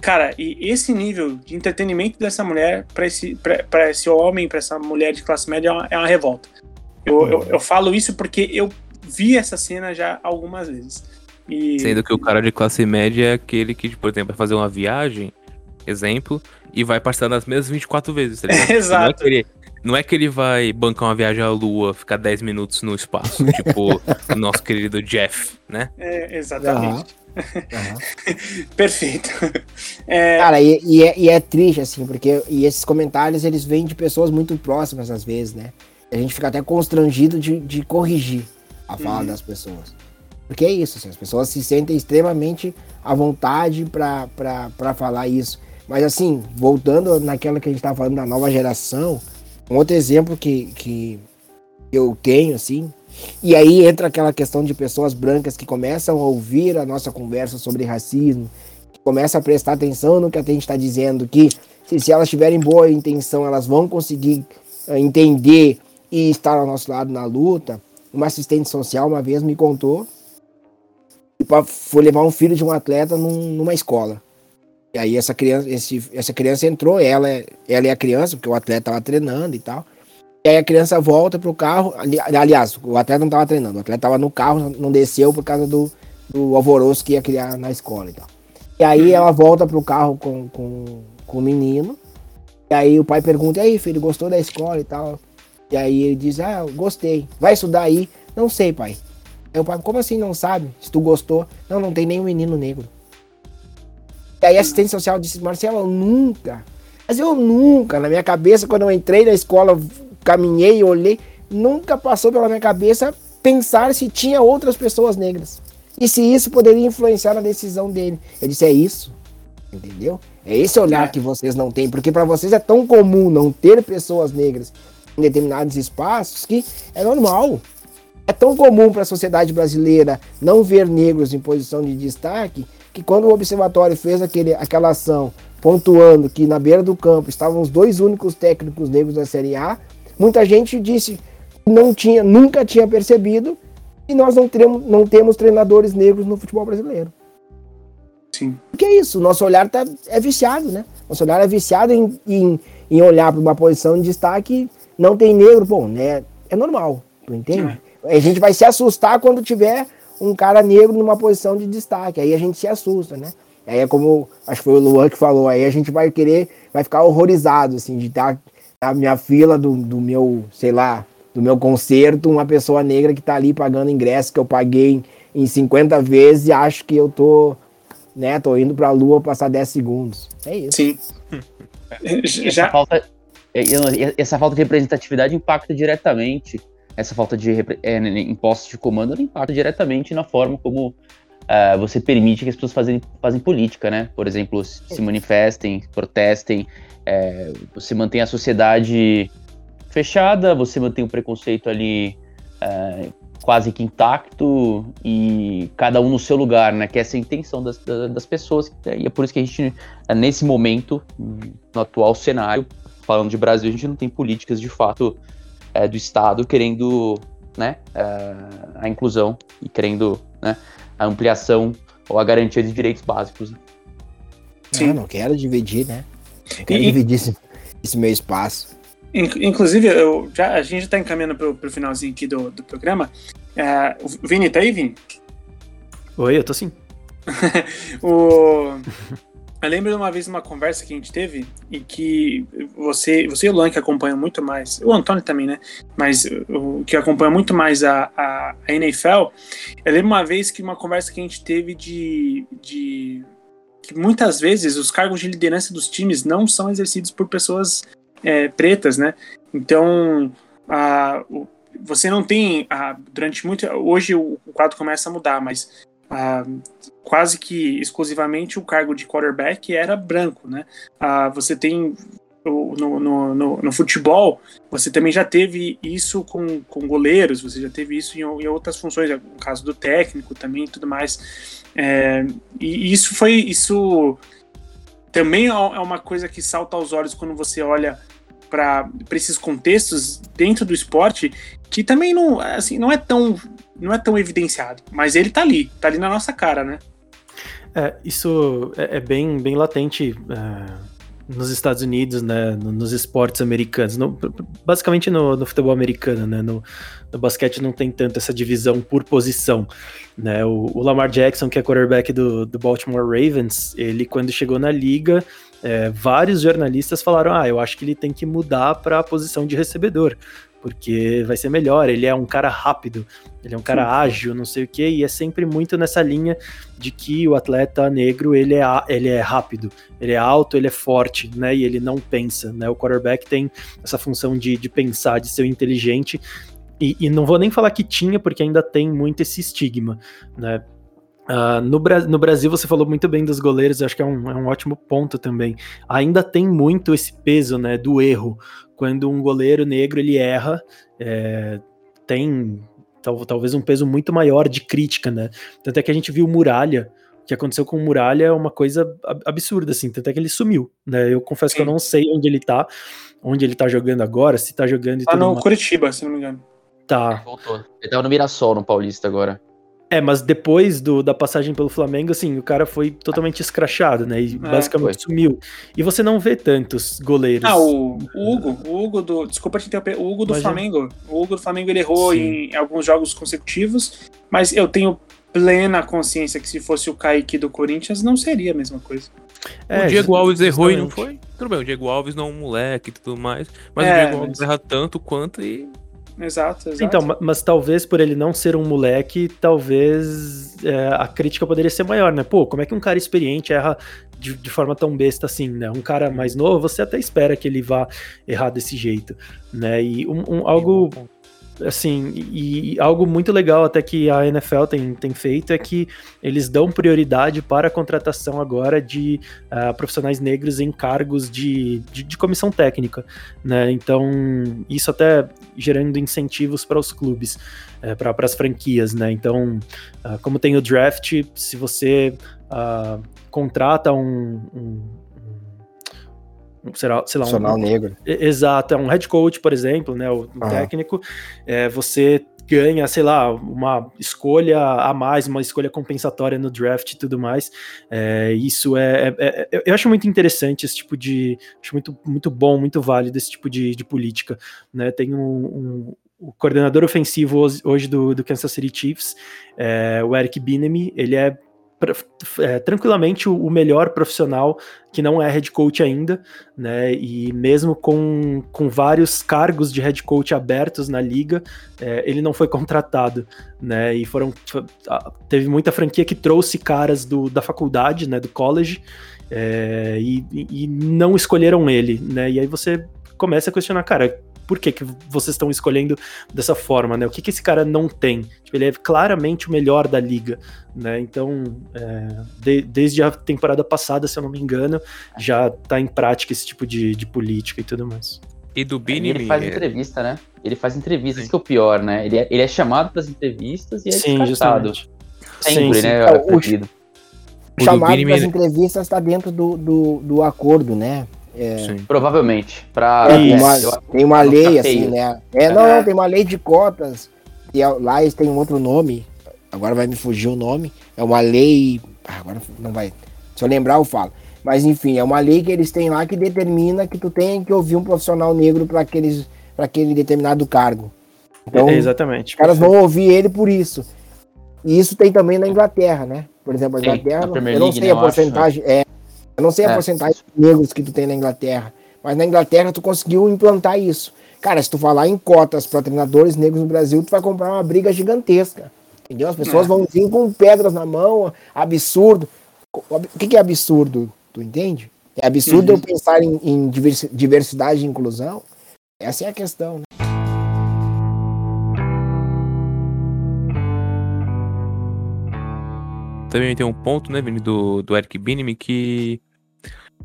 cara, e esse nível de entretenimento dessa mulher para esse, esse homem, para essa mulher de classe média é uma, é uma revolta. Eu, eu, eu falo isso porque eu vi essa cena já algumas vezes. E, Sendo que o cara de classe média é aquele que, por exemplo, vai fazer uma viagem, exemplo, e vai participar das mesmas 24 vezes, tá ligado? Exato. Não é, que ele, não é que ele vai bancar uma viagem à lua, ficar 10 minutos no espaço, tipo o nosso querido Jeff, né? é, exatamente. Aham. Perfeito. É, Cara, e, e é, e é triste, assim, porque e esses comentários eles vêm de pessoas muito próximas, às vezes, né? A gente fica até constrangido de, de corrigir a fala Uhum. das pessoas. Porque é isso, assim, as pessoas se sentem extremamente à vontade pra falar isso. Mas, assim, voltando naquela que a gente tava falando da nova geração, um outro exemplo que, que eu tenho, assim, e aí entra aquela questão de pessoas brancas que começam a ouvir a nossa conversa sobre racismo, que começam a prestar atenção no que a gente está dizendo, que se, se elas tiverem boa intenção, elas vão conseguir eh, entender e estar ao nosso lado na luta, uma assistente social uma vez me contou foi levar um filho de um atleta num, numa escola. E aí essa criança, esse, essa criança entrou, ela, ela é a criança, porque o atleta estava treinando e tal. E aí a criança volta pro carro. Ali, aliás, o atleta não estava treinando, o atleta estava no carro, não desceu por causa do, do alvoroço que ia criar na escola e tal. E aí ela volta pro carro com, com, com o menino. E aí o pai pergunta, e aí, filho, gostou da escola e tal? E aí ele diz, ah, gostei. Vai estudar aí? Não sei, pai. Aí o pai, como assim não sabe? Se tu gostou? Não, não tem nenhum menino negro. E aí a assistente social disse, Marcelo, eu nunca. Mas eu nunca, na minha cabeça, quando eu entrei na escola, caminhei, olhei, nunca passou pela minha cabeça pensar se tinha outras pessoas negras. E se isso poderia influenciar na decisão dele. Eu disse, é isso. Entendeu? É esse olhar que vocês não têm, porque para vocês é tão comum não ter pessoas negras em determinados espaços que é normal. É tão comum para a sociedade brasileira não ver negros em posição de destaque que quando o observatório fez aquele, aquela ação pontuando que na beira do campo estavam os dois únicos técnicos negros da Série A, muita gente disse que não tinha, nunca tinha percebido e nós não, teremos, não temos treinadores negros no futebol brasileiro. Sim. Porque é isso, nosso olhar tá, é viciado, né? Nosso olhar é viciado em, em, em olhar para uma posição de destaque, não tem negro, bom, né? É normal, tu entende? Sim. A gente vai se assustar quando tiver um cara negro numa posição de destaque, aí a gente se assusta, né? Aí é como, acho que foi o Luan que falou, aí a gente vai querer, vai ficar horrorizado, assim, de estar na minha fila do, do meu, sei lá, do meu concerto, uma pessoa negra que tá ali pagando ingresso que eu paguei em 50 vezes e acho que eu tô né? Tô indo pra lua passar 10 segundos. É isso. Sim. Já... Essa, falta, é, essa falta de representatividade impacta diretamente. Essa falta de é, impostos de comando impacta diretamente na forma como uh, você permite que as pessoas fazem, fazem política, né? Por exemplo, se manifestem, protestem, é, você mantém a sociedade fechada, você mantém o preconceito ali é, quase que intacto e cada um no seu lugar, né? Que essa é a intenção das, das pessoas. E é por isso que a gente, nesse momento, no atual cenário, falando de Brasil, a gente não tem políticas de fato é, do Estado querendo né, é, a inclusão e querendo né, a ampliação ou a garantia de direitos básicos. Sim. Não, não quero dividir, né? Não quero e, dividir esse, esse meu espaço. Inclusive, eu, já, a gente já está encaminhando para o finalzinho aqui do, do programa. É, o Vini, tá aí, Vini? Oi, eu tô sim. o... Eu lembro de uma vez uma conversa que a gente teve e que você, você e o Luan que acompanham muito mais, o Antônio também, né? Mas o que acompanha muito mais a, a, a NFL. Eu lembro uma vez que uma conversa que a gente teve de, de que muitas vezes os cargos de liderança dos times não são exercidos por pessoas é, pretas, né? Então, a, o, você não tem a, durante muito hoje o, o, quadro começa a mudar, mas a, quase que exclusivamente o cargo de quarterback era branco, né? você tem no, no, no, no, futebol, você também já teve isso com, com goleiros, você já teve isso em, em outras funções, no caso do técnico também e tudo mais. É, e isso foi isso também é, é uma coisa que salta aos olhos quando você olha para esses contextos dentro do esporte que também não, assim, não é tão não é tão evidenciado, mas ele tá ali, tá ali na nossa cara, né? É, isso é, é bem, bem latente é, nos Estados Unidos, né, nos esportes americanos, no, basicamente no, no, futebol americano, né, no, no, basquete não tem tanto essa divisão por posição, né, o, o Lamar Jackson, que é quarterback do, do Baltimore Ravens, ele quando chegou na liga, é, vários jornalistas falaram: ah, eu acho que ele tem que mudar para a posição de recebedor, porque vai ser melhor. Ele é um cara rápido, ele é um cara Sim. ágil, não sei o que, e é sempre muito nessa linha de que o atleta negro ele é, ele é rápido, ele é alto, ele é forte, né? E ele não pensa, né? O quarterback tem essa função de, de pensar, de ser inteligente. E, e não vou nem falar que tinha, porque ainda tem muito esse estigma, né? Uh, no, Bra no, Brasil, você falou muito bem dos goleiros, acho que é um, é um, ótimo ponto também. Ainda tem muito esse peso né, do erro. Quando um goleiro negro ele erra, é, tem tal, talvez um peso muito maior de crítica, né? Tanto é que a gente viu Muralha, o que aconteceu com o Muralha é uma coisa absurda, assim, tanto é que ele sumiu, né? Eu confesso Sim. que eu não sei onde ele tá, onde ele tá jogando agora, se tá jogando e Tá tudo no mais. Curitiba, se não me engano. Tá. Voltou. Ele tava no Mirassol, no Paulista agora. É, mas depois do, da passagem pelo Flamengo, assim, o cara foi totalmente escrachado, né? E É, basicamente sumiu. E você não vê tantos goleiros. Ah, o, o Hugo, o Hugo do. Desculpa te interromper, o Hugo do Imagina. Flamengo. O Hugo do Flamengo ele errou Sim. em alguns jogos consecutivos, mas eu tenho plena consciência que se fosse o Kaique do Corinthians não seria a mesma coisa. É, o Diego Alves errou e não foi? Tudo bem, o Diego Alves não é um moleque e tudo mais. Mas É, o Diego Alves mas- erra tanto quanto e. Exato, exato. Então, ma- mas talvez por ele não ser um moleque, talvez é, a crítica poderia ser maior, né? Pô, como é que um cara experiente erra de, de forma tão besta assim, né? Um cara mais novo, você até espera que ele vá errar desse jeito, né? E um, um- algo assim, e, algo muito legal até que a NFL tem, tem feito é que eles dão prioridade para a contratação agora de ah, profissionais negros em cargos de, de, de comissão técnica, né? Então, isso até gerando incentivos para os clubes, para as franquias, né? Então, ah, como tem o draft, se você ah, contrata um- um- será, sei lá, um, Profissional negro. Exato, é um head coach, por exemplo, né, o um técnico, é, você ganha, sei lá, uma escolha a mais, uma escolha compensatória no draft e tudo mais. É, isso é, é- é- eu acho muito interessante esse tipo de, acho muito, muito bom, muito válido esse tipo de, de política, né? Tem um, um- o coordenador ofensivo hoje- do, do Kansas City Chiefs, é, o Eric Bieniemy, ele é é, tranquilamente o, melhor profissional que não é head coach ainda, né? E mesmo com, com vários cargos de head coach abertos na liga, é, ele não foi contratado, né? E foram teve muita franquia que trouxe caras do, da faculdade, né? Do college, é, e, e não escolheram ele, né? E aí você começa a questionar, cara. Por que, que vocês estão escolhendo dessa forma, né? O que, que esse cara não tem? Tipo, ele é claramente o melhor da liga, né? Então, é, de- desde a temporada passada, se eu não me engano, já tá em prática esse tipo de, de política e tudo mais. E do E Bini. ele faz entrevista, né? Ele faz entrevistas, isso que é o pior, né? Ele é, ele é chamado para as entrevistas e é Sim, descartado. justamente. Sempre, Sim, sim. né? É, o-. O O chamado das me- entrevistas está dentro do, do, do acordo, né? Sim. Provavelmente. Pra, É, tem, Isso. uma, eu- tem uma lei, assim, feio. né? É, não, É. não, tem uma lei de cotas. E é- lá eles têm um outro nome. Agora vai me fugir o nome. É uma lei. ah, agora não vai. Se eu lembrar, eu falo. Mas enfim, é uma lei que eles têm lá que determina que tu tem que ouvir um profissional negro para aquele determinado cargo. Então, É, exatamente. os caras vão ouvir ele por isso. E isso tem também na Inglaterra, né? Por exemplo, a Sim, Inglaterra, na Premier eu não League, sei né, a eu acho, porcentagem, é, eu não sei a É. porcentagem de negros que tu tem na Inglaterra, mas na Inglaterra tu conseguiu implantar isso. Cara, se tu falar em cotas para treinadores negros no Brasil, tu vai comprar uma briga gigantesca. Entendeu? As pessoas É. vão vir com pedras na mão, absurdo. O que, que é absurdo? Tu entende? É absurdo Uhum. eu pensar em, em diversi- diversidade e inclusão? Essa é a questão, né? Também tem um ponto, né, Vini, do, do Eric Binim, que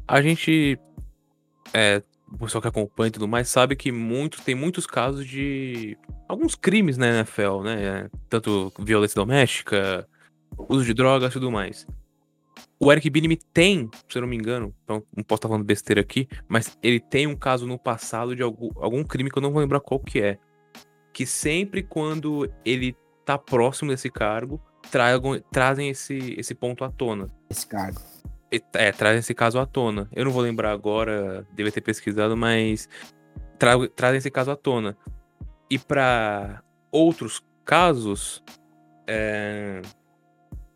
a gente, é, o pessoal que acompanha e tudo mais, sabe que muito, tem muitos casos de alguns crimes na NFL, né? é, Tanto violência doméstica, uso de drogas e tudo mais. O Eric Binim tem, se eu não me engano, então não posso estar falando besteira aqui, mas ele tem um caso no passado de algum, algum crime que eu não vou lembrar qual que é. Que sempre quando ele tá próximo desse cargo, trazem esse, esse ponto à tona. Esse cargo. É, trazem esse caso à tona. Eu não vou lembrar agora, deve ter pesquisado, mas tra trazem esse caso à tona. E para outros casos, é,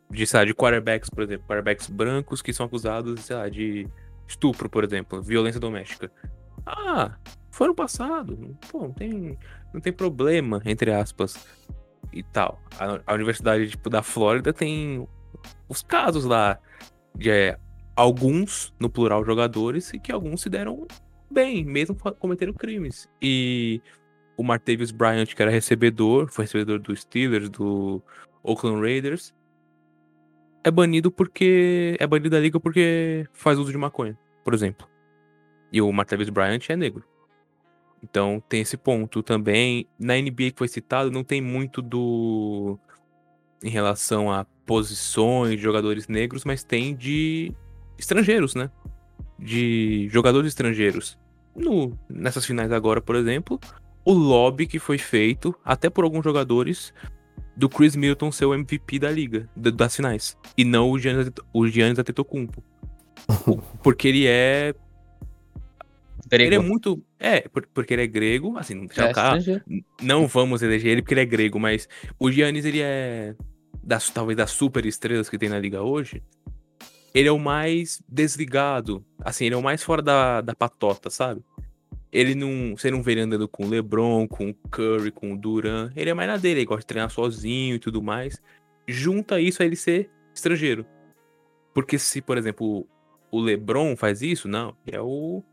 de, sei lá, de quarterbacks, por exemplo, quarterbacks brancos que são acusados, sei lá, de estupro, por exemplo, violência doméstica. Ah, foi no passado. Pô, não tem, não tem problema, entre aspas, e tal. A, a universidade tipo, da Flórida tem os casos lá de é, alguns, no plural, jogadores, e que alguns se deram bem, mesmo cometeram crimes. E o Martavius Bryant, que era recebedor, foi recebedor do Steelers, do Oakland Raiders, é banido porque. É banido da liga porque faz uso de maconha, por exemplo. E o Martavius Bryant é negro. Então tem esse ponto também. Na NBA que foi citado, não tem muito do. em relação a posições de jogadores negros, mas tem de estrangeiros, né? De jogadores estrangeiros. no, nessas finais agora, por exemplo, o lobby que foi feito, até por alguns jogadores, do Chris Milton ser o MVP da liga, das finais. E não o Giannis, o Giannis Antetokounmpo. porque ele é... Grego. Ele é muito... É, porque ele é grego, assim, É, cara, estrangeiro. não vamos eleger ele porque ele é grego, mas o Giannis, ele é, das, talvez das super estrelas que tem na liga hoje, ele é o mais desligado, assim, ele é o mais fora da, da patota, sabe? Ele não, você não vê ele andando com o LeBron, com o Curry, com o Duran, ele é mais na dele, ele gosta de treinar sozinho e tudo mais. Junta isso a ele ser estrangeiro. Porque se, por exemplo, o LeBron faz isso, não, ele é o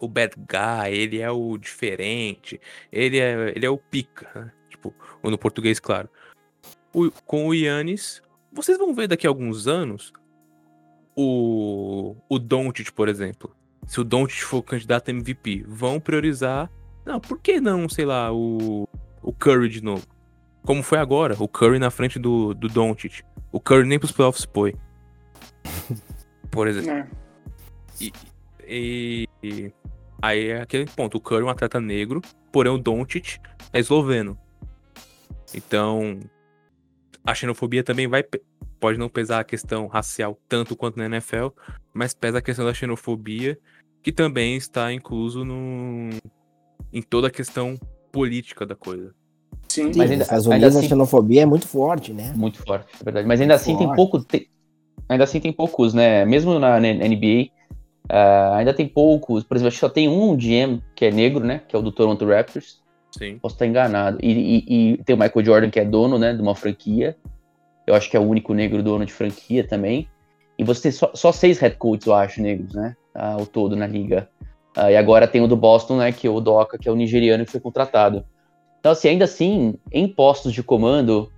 o bad guy, ele é o diferente, ele é, ele é o pica, né? tipo, ou no português, claro. O- com o Yannis, vocês vão ver daqui a alguns anos o, o Doncic, por exemplo. Se o Doncic for candidato a MVP, vão priorizar. Não, por que não, sei lá, o, o Curry de novo? Como foi agora, o Curry na frente do, do Doncic. O Curry nem pros playoffs foi. Por exemplo. É. E, e aí é aquele ponto. O Curry é um atleta negro, porém o Doncic é esloveno. Então, a xenofobia também vai pode não pesar a questão racial tanto quanto na NFL, mas pesa a questão da xenofobia, que também está incluso no em toda a questão política da coisa. Sim. Sim, Mas ainda- Estados ainda Unidos assim- a xenofobia é muito forte, né? Muito forte, é verdade. Mas ainda assim tem Forte. pouco. te- Ainda assim tem poucos, né? Mesmo na N- NBA, ah, ainda tem poucos. Por exemplo, acho que só tem um GM que é negro, né? Que é o do Toronto Raptors. Sim. Posso estar enganado. E, e- e tem o Michael Jordan, que é dono, né? De uma franquia. Eu acho que é o único negro dono de franquia também. E você tem só, só seis head coaches, eu acho, negros, né? Ah, o todo na liga. Ah, e agora tem o do Boston, né? Que é o Doca, que é o nigeriano que foi contratado. Então, assim, ainda assim, em postos de comando,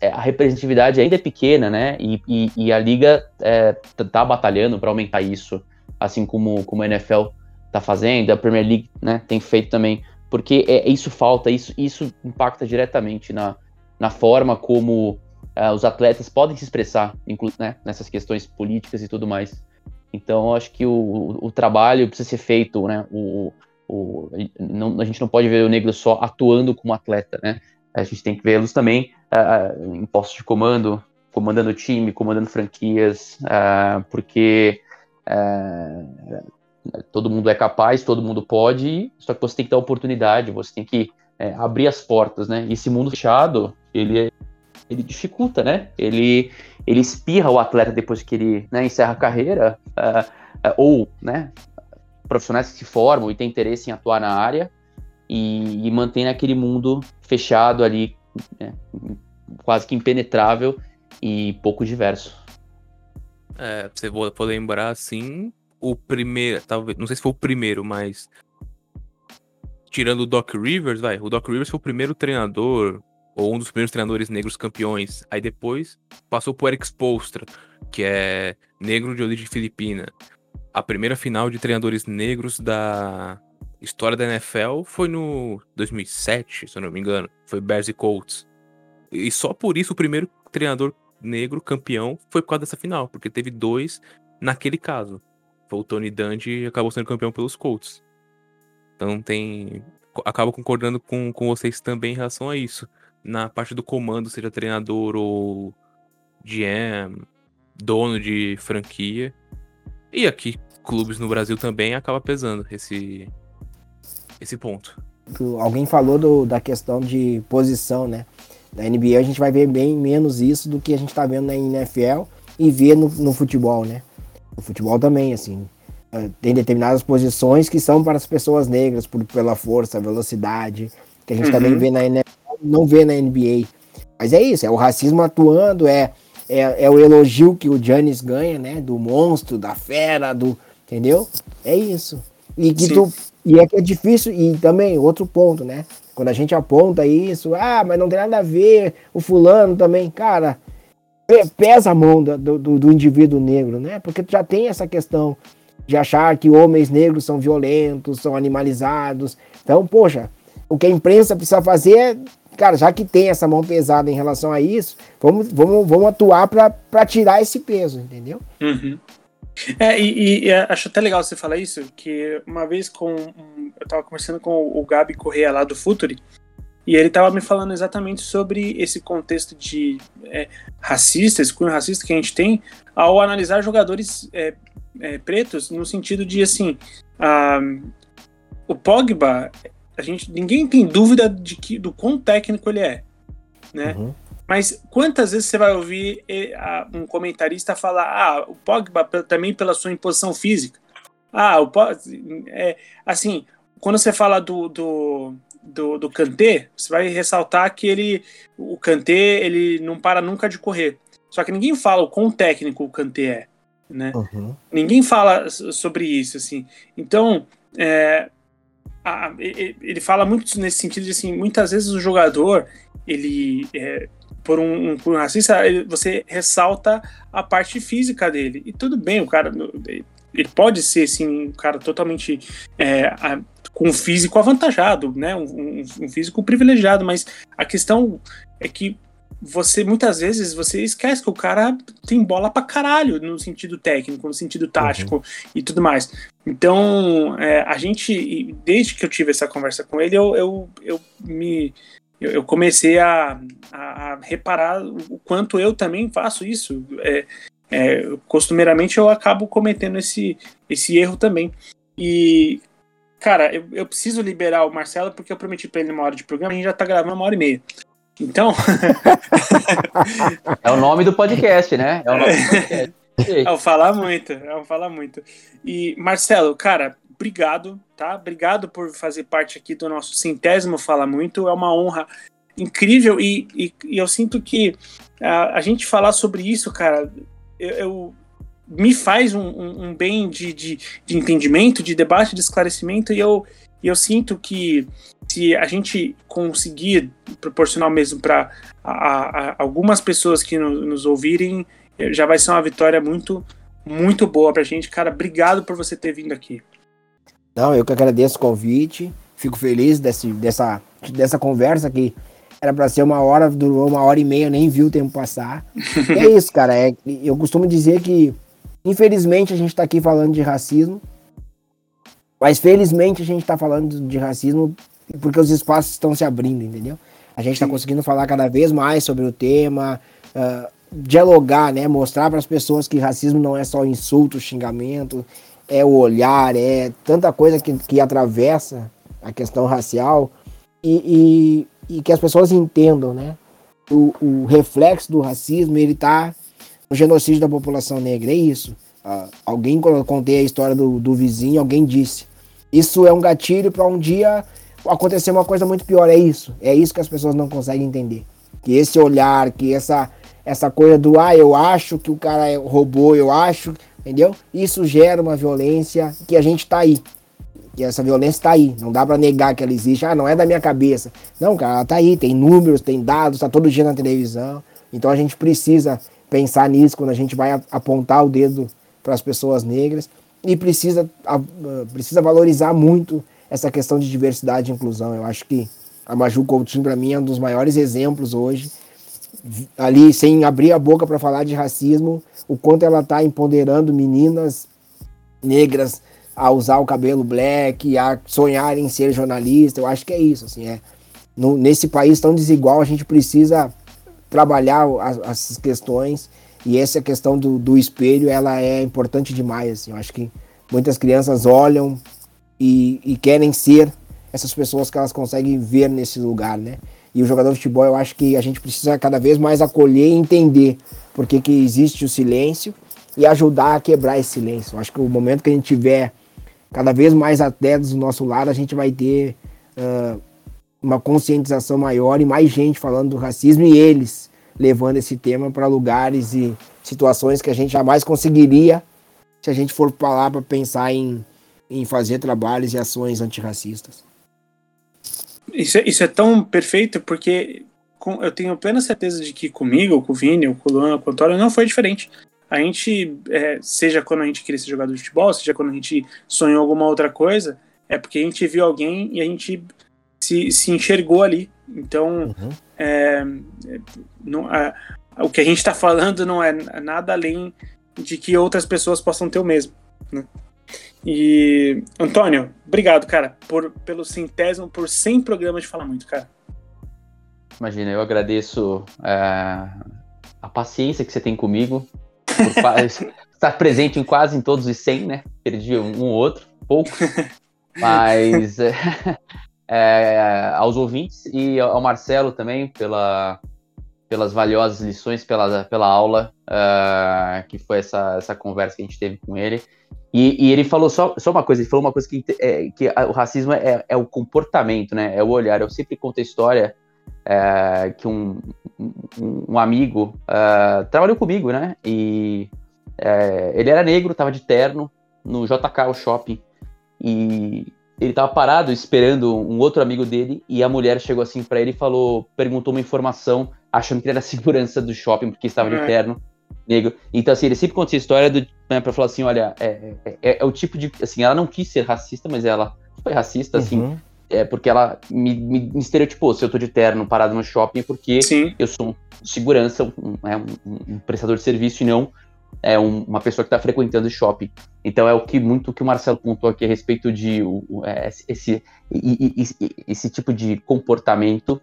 é, a representatividade ainda é pequena, né? E, e- e a liga é, tá batalhando para aumentar isso, assim como, como a NFL tá fazendo, a Premier League né, tem feito também, porque é, isso falta, isso, isso impacta diretamente na, na forma como ah, os atletas podem se expressar né, nessas questões políticas e tudo mais. Então, acho que o, o, o trabalho precisa ser feito, né? O, o, não- a gente não pode ver o negro só atuando como atleta, né? A gente tem que vê-los também ah, em postos de comando, comandando time, comandando franquias, ah, porque todo mundo é capaz, todo mundo pode, só que você tem que dar oportunidade, você tem que eh, abrir as portas, né? Esse mundo fechado, ele, ele dificulta, né? Ele, ele espirra o atleta depois que ele né, encerra a carreira, ah, ah, ou, né? Profissionais que se formam e têm interesse em atuar na área e, e mantém naquele mundo fechado ali, né, quase que impenetrável e pouco diverso. É, você for lembrar assim, o primeiro, talvez, não sei se foi o primeiro, mas tirando o Doc Rivers, vai, o Doc Rivers foi o primeiro treinador ou um dos primeiros treinadores negros campeões. Aí depois passou pro Eric Spoelstra, que é negro de origem filipina. A primeira final de treinadores negros da história da NFL foi no 2007, se eu não me engano. Foi Bears e Colts. E só por isso o primeiro treinador negro campeão foi por causa dessa final, porque teve dois naquele caso. Foi o Tony Dungy e acabou sendo campeão pelos Colts. Então tem. Acabo concordando com, com vocês também em relação a isso. Na parte do comando, seja treinador ou GM, dono de franquia. E aqui, clubes no Brasil também acaba pesando esse, esse ponto. Alguém falou do- da questão de posição, né? Na NBA a gente vai ver bem menos isso do que a gente tá vendo na NFL e vê no, no futebol, né? No futebol também, assim. eh, Tem determinadas posições que são para as pessoas negras, por, pela força, velocidade, que a gente Uhum. também vê na NFL, não vê na NBA. Mas é isso, é o racismo atuando, é, é, é o elogio que o Giannis ganha, né? Do monstro, da fera, do. Entendeu? É isso. E que Sim. tu e é que é difícil, e também, outro ponto, né? Quando a gente aponta isso, ah, mas não tem nada a ver, o fulano também, cara, pe- pesa a mão do, do, do indivíduo negro, né? Porque tu já tem essa questão de achar que homens negros são violentos, são animalizados. Então, poxa, o que a imprensa precisa fazer é, cara, já que tem essa mão pesada em relação a isso, vamos, vamos, vamos atuar para tirar esse peso, entendeu? Uhum. É, e, e, acho até legal você falar isso, que uma vez com. Eu tava conversando com o Gabi Correia lá do Futuri, e ele tava me falando exatamente sobre esse contexto de é, racista, esse cunho racista que a gente tem ao analisar jogadores é, é, pretos, no sentido de assim. o Pogba, a gente, ninguém tem dúvida de que, do quão técnico ele é. Né? Uhum. Mas quantas vezes você vai ouvir um comentarista falar, ah, o Pogba também pela sua imposição física. Ah, o Pogba, é, assim, quando você fala do, do, do, do Kanté, você vai ressaltar que ele, o Kanté, ele não para nunca de correr. Só que ninguém fala o quão técnico o Kanté é, né? Uhum. Ninguém fala sobre isso, assim. Então, é, a, ele fala muito nesse sentido de, assim, muitas vezes o jogador, ele... É, por um, um, por um racista, você ressalta a parte física dele. E tudo bem, o cara ele pode ser assim, um cara totalmente é, a, com um físico avantajado, né? Um, um, um, físico privilegiado, mas a questão é que você muitas vezes você esquece que o cara tem bola pra caralho no sentido técnico, no sentido tático uhum. e tudo mais. Então, é, a gente, desde que eu tive essa conversa com ele, eu, eu, eu me eu, eu comecei a, a, reparar o quanto eu também faço isso. É, é, costumeiramente eu acabo cometendo esse, esse erro também. E, cara, eu, eu preciso liberar o Marcelo porque eu prometi para ele uma hora de programa, a gente já tá gravando uma hora e meia. Então. é o nome do podcast, né? É o nome do podcast. É o falar muito, é o falar muito. E, Marcelo, cara, obrigado, tá? Obrigado por fazer parte aqui do nosso centésimo Fala Muito. É uma honra incrível e, e, e eu sinto que a, a, gente falar sobre isso, cara, eu, eu me faz um, um, um bem de, de, de, entendimento, de debate, de esclarecimento e eu, eu sinto que se a gente conseguir proporcionar mesmo para algumas pessoas que no, nos ouvirem, já vai ser uma vitória muito, muito boa para a gente. Cara, obrigado por você ter vindo aqui. Não, eu que agradeço o convite. Fico feliz desse, dessa, dessa conversa que era para ser uma hora, durou uma hora e meia, nem vi o tempo passar. é isso, cara. É, eu costumo dizer que, infelizmente, a gente está aqui falando de racismo, mas felizmente a gente está falando de racismo porque os espaços estão se abrindo, entendeu? A gente está conseguindo falar cada vez mais sobre o tema, uh, dialogar, né? Mostrar para as pessoas que racismo não é só insulto, xingamento, é o olhar, é tanta coisa que, que atravessa a questão racial e, e, e que as pessoas entendam, né? O, o, reflexo do racismo, ele tá no genocídio da população negra, é isso. Uh, alguém, quando eu contei a história do, do vizinho, alguém disse. Isso é um gatilho para um dia acontecer uma coisa muito pior, é isso. É isso que as pessoas não conseguem entender. Que esse olhar, que essa, essa coisa do, ah, eu acho que o cara é roubou, eu acho entendeu? Isso gera uma violência que a gente está aí. E essa violência está aí. Não dá para negar que ela existe. Ah, não é da minha cabeça. Não, cara, ela está aí. Tem números, tem dados, está todo dia na televisão. Então a gente precisa pensar nisso quando a gente vai apontar o dedo para as pessoas negras e precisa, precisa valorizar muito essa questão de diversidade e inclusão. Eu acho que a Maju Coutinho, para mim, é um dos maiores exemplos hoje ali sem abrir a boca para falar de racismo, o quanto ela está empoderando meninas negras a usar o cabelo black, a sonhar em ser jornalista. Eu acho que é isso. Assim, é, no, nesse país tão desigual, a gente precisa trabalhar as, essas questões e essa questão do, do espelho ela é importante demais. Assim, eu acho que muitas crianças olham e, e querem ser essas pessoas que elas conseguem ver nesse lugar, né? E o jogador de futebol, eu acho que a gente precisa cada vez mais acolher e entender por que, existe o silêncio e ajudar a quebrar esse silêncio. Eu acho que o momento que a gente tiver cada vez mais atletas do nosso lado, a gente vai ter uh, uma conscientização maior e mais gente falando do racismo e eles levando esse tema para lugares e situações que a gente jamais conseguiria se a gente for falar para pensar em, em fazer trabalhos e ações antirracistas. Isso é, isso é tão perfeito porque com, eu tenho plena certeza de que comigo, com o Vini, com o Luan, com o Antônio, não foi diferente. A gente, é, seja quando a gente queria ser jogador de futebol, seja quando a gente sonhou alguma outra coisa, é porque a gente viu alguém e a gente se, se enxergou ali. Então, uhum. É, não, a, o que a gente está falando não é nada além de que outras pessoas possam ter o mesmo. Né? E, Antônio, obrigado, cara, por, pelo centésimo, por 100 programas de Fala Muito, cara. Imagina, eu agradeço é, a paciência que você tem comigo, por estar presente em quase em todos os 100, né? Perdi um ou outro, pouco, mas é, é, aos ouvintes e ao Marcelo também pela, pelas valiosas lições, pela, pela aula, uh, que foi essa, essa conversa que a gente teve com ele. E, e ele falou só, só uma coisa, ele falou uma coisa que, é, que o racismo é, é, o comportamento, né? É o olhar. Eu sempre conto a história é, que um, um, um amigo uh, trabalhou comigo, né? E é, ele era negro, tava de terno no JK, o shopping. E ele tava parado esperando um outro amigo dele e a mulher chegou assim para ele e falou, perguntou uma informação achando que ele era segurança do shopping porque estava de é. terno negro. Então assim, ele sempre conta essa história do, né, para falar assim, olha, é, é, é, é, o tipo de, assim, ela não quis ser racista, mas ela foi racista, assim, uhum. é porque ela me, me, me, estereotipou se eu tô de terno parado no shopping porque Sim. eu sou um segurança, um, é, um, um prestador de serviço e não é um, uma pessoa que está frequentando o shopping. Então é o que muito que o Marcelo pontuou aqui a respeito de o, é, esse, esse, esse, tipo de comportamento,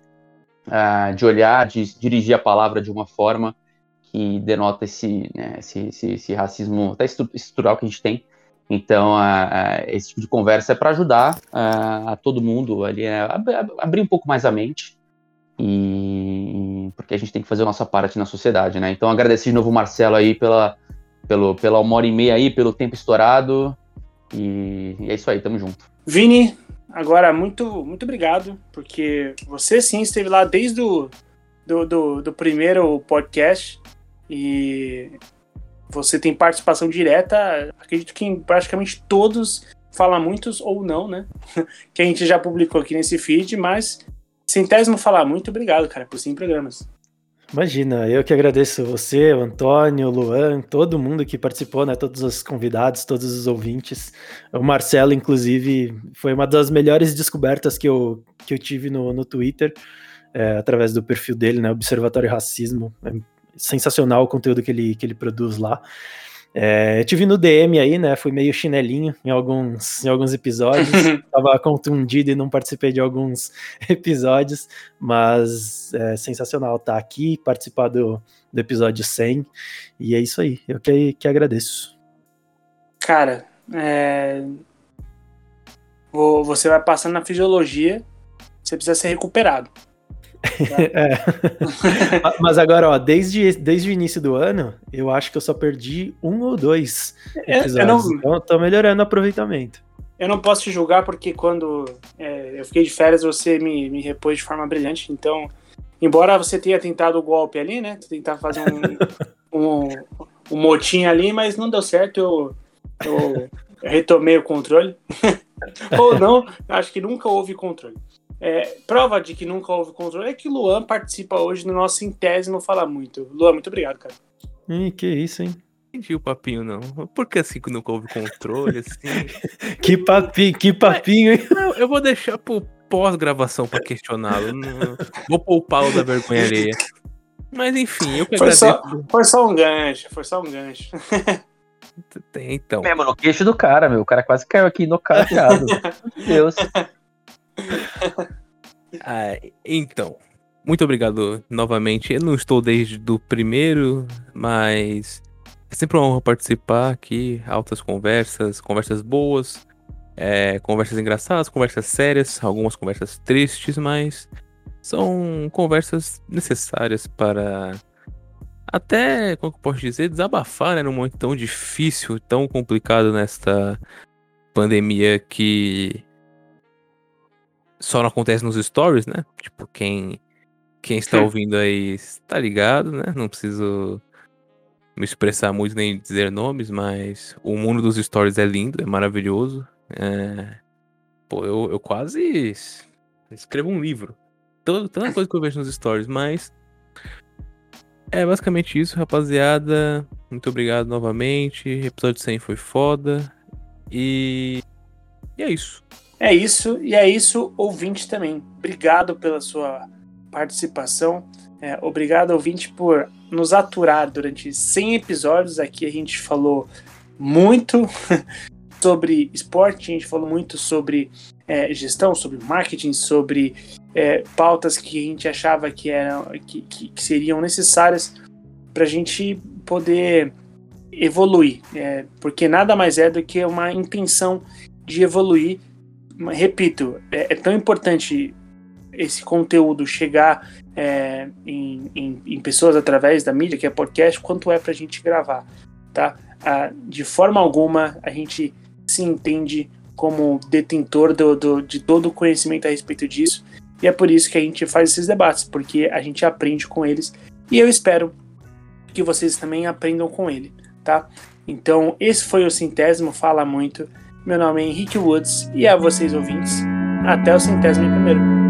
uh, de olhar, de dirigir a palavra de uma forma que denota esse, né, esse, esse, esse, racismo até estrutural que a gente tem. Então, uh, uh, esse tipo de conversa é para ajudar a todo mundo ali a abrir um pouco mais a mente e porque a gente tem que fazer a nossa parte na sociedade, né? Então agradecer de novo o Marcelo aí pela, pelo, pela uma hora e meia aí, pelo tempo estourado. E, e é isso aí, tamo junto. Vini, agora muito, muito obrigado, porque você sim esteve lá desde o do, do, do primeiro podcast e você tem participação direta, acredito que em praticamente todos, fala muitos ou não, né? que a gente já publicou aqui nesse feed, mas centésimo falar muito obrigado, cara, por 100 programas. Imagina, eu que agradeço você, o Antônio, o Luan, todo mundo que participou, né? Todos os convidados, todos os ouvintes. O Marcelo, inclusive, foi uma das melhores descobertas que eu, que eu tive no, no Twitter, é, através do perfil dele, né? Observatório Racismo. É sensacional o conteúdo que ele, que ele produz lá. É, eu tive no DM aí, né? Fui meio chinelinho em alguns, em alguns episódios. Tava contundido e não participei de alguns episódios, mas é sensacional estar tá aqui, participar do, do episódio 100. E é isso aí, eu que, que agradeço. Cara, é... você vai passando na fisiologia, você precisa ser recuperado. é. Mas agora, ó, desde, desde o início do ano, eu acho que eu só perdi um ou dois é, episódios. Não, então, tô melhorando o aproveitamento. Eu não posso te julgar porque quando é, eu fiquei de férias, você me, me repôs de forma brilhante. Então, embora você tenha tentado o golpe ali, né? Tentar fazer um, um, um motim ali, mas não deu certo. Eu, eu, eu retomei o controle. ou não, acho que nunca houve controle. É, prova de que nunca houve controle é que o Luan participa hoje no nosso centésimo Fala Muito. Luan, muito obrigado, cara. Ih, que isso, hein? entendi o papinho, não. Por que assim que nunca houve controle, assim? que papinho, que papinho, hein? Não, eu vou deixar pro pós-gravação pra questioná-lo. Vou poupá-lo da vergonha alheia. Mas enfim, eu que foi só, foi só um gancho, foi só um gancho. Tem, então. Mesmo no queixo do cara, meu. O cara quase caiu aqui no cadeado. Meu Deus. ah, então, muito obrigado novamente. Eu não estou desde o primeiro, mas é sempre uma honra participar aqui. Altas conversas, conversas boas, é, conversas engraçadas, conversas sérias, algumas conversas tristes, mas são conversas necessárias para até, como eu posso dizer, desabafar, né, num momento tão difícil, tão complicado nesta pandemia que só não acontece nos stories, né? Tipo, quem, quem está ouvindo aí está ligado, né? Não preciso me expressar muito nem dizer nomes, mas o mundo dos stories é lindo, é maravilhoso. É... Pô, eu, eu quase escrevo um livro. Tanta coisa que eu vejo nos stories, mas. É basicamente isso, rapaziada. Muito obrigado novamente. Episódio 100 foi foda. E. E é isso. É isso, e é isso, ouvinte também. Obrigado pela sua participação. É, obrigado, ouvinte, por nos aturar durante 100 episódios. Aqui a gente falou muito sobre esporte, a gente falou muito sobre é, gestão, sobre marketing, sobre é, pautas que a gente achava que, eram, que, que, que seriam necessárias para a gente poder evoluir, é, porque nada mais é do que uma intenção de evoluir. Repito, é, é tão importante esse conteúdo chegar é, em, em, em, pessoas através da mídia, que é podcast, quanto é para a gente gravar, tá? Ah, de forma alguma a gente se entende como detentor do, do, de todo o conhecimento a respeito disso, e é por isso que a gente faz esses debates, porque a gente aprende com eles, e eu espero que vocês também aprendam com ele, tá? Então, esse foi o Centésimo Fala Muito. Meu nome é Henrique Woods, e a vocês ouvintes, até o centésimo primeiro.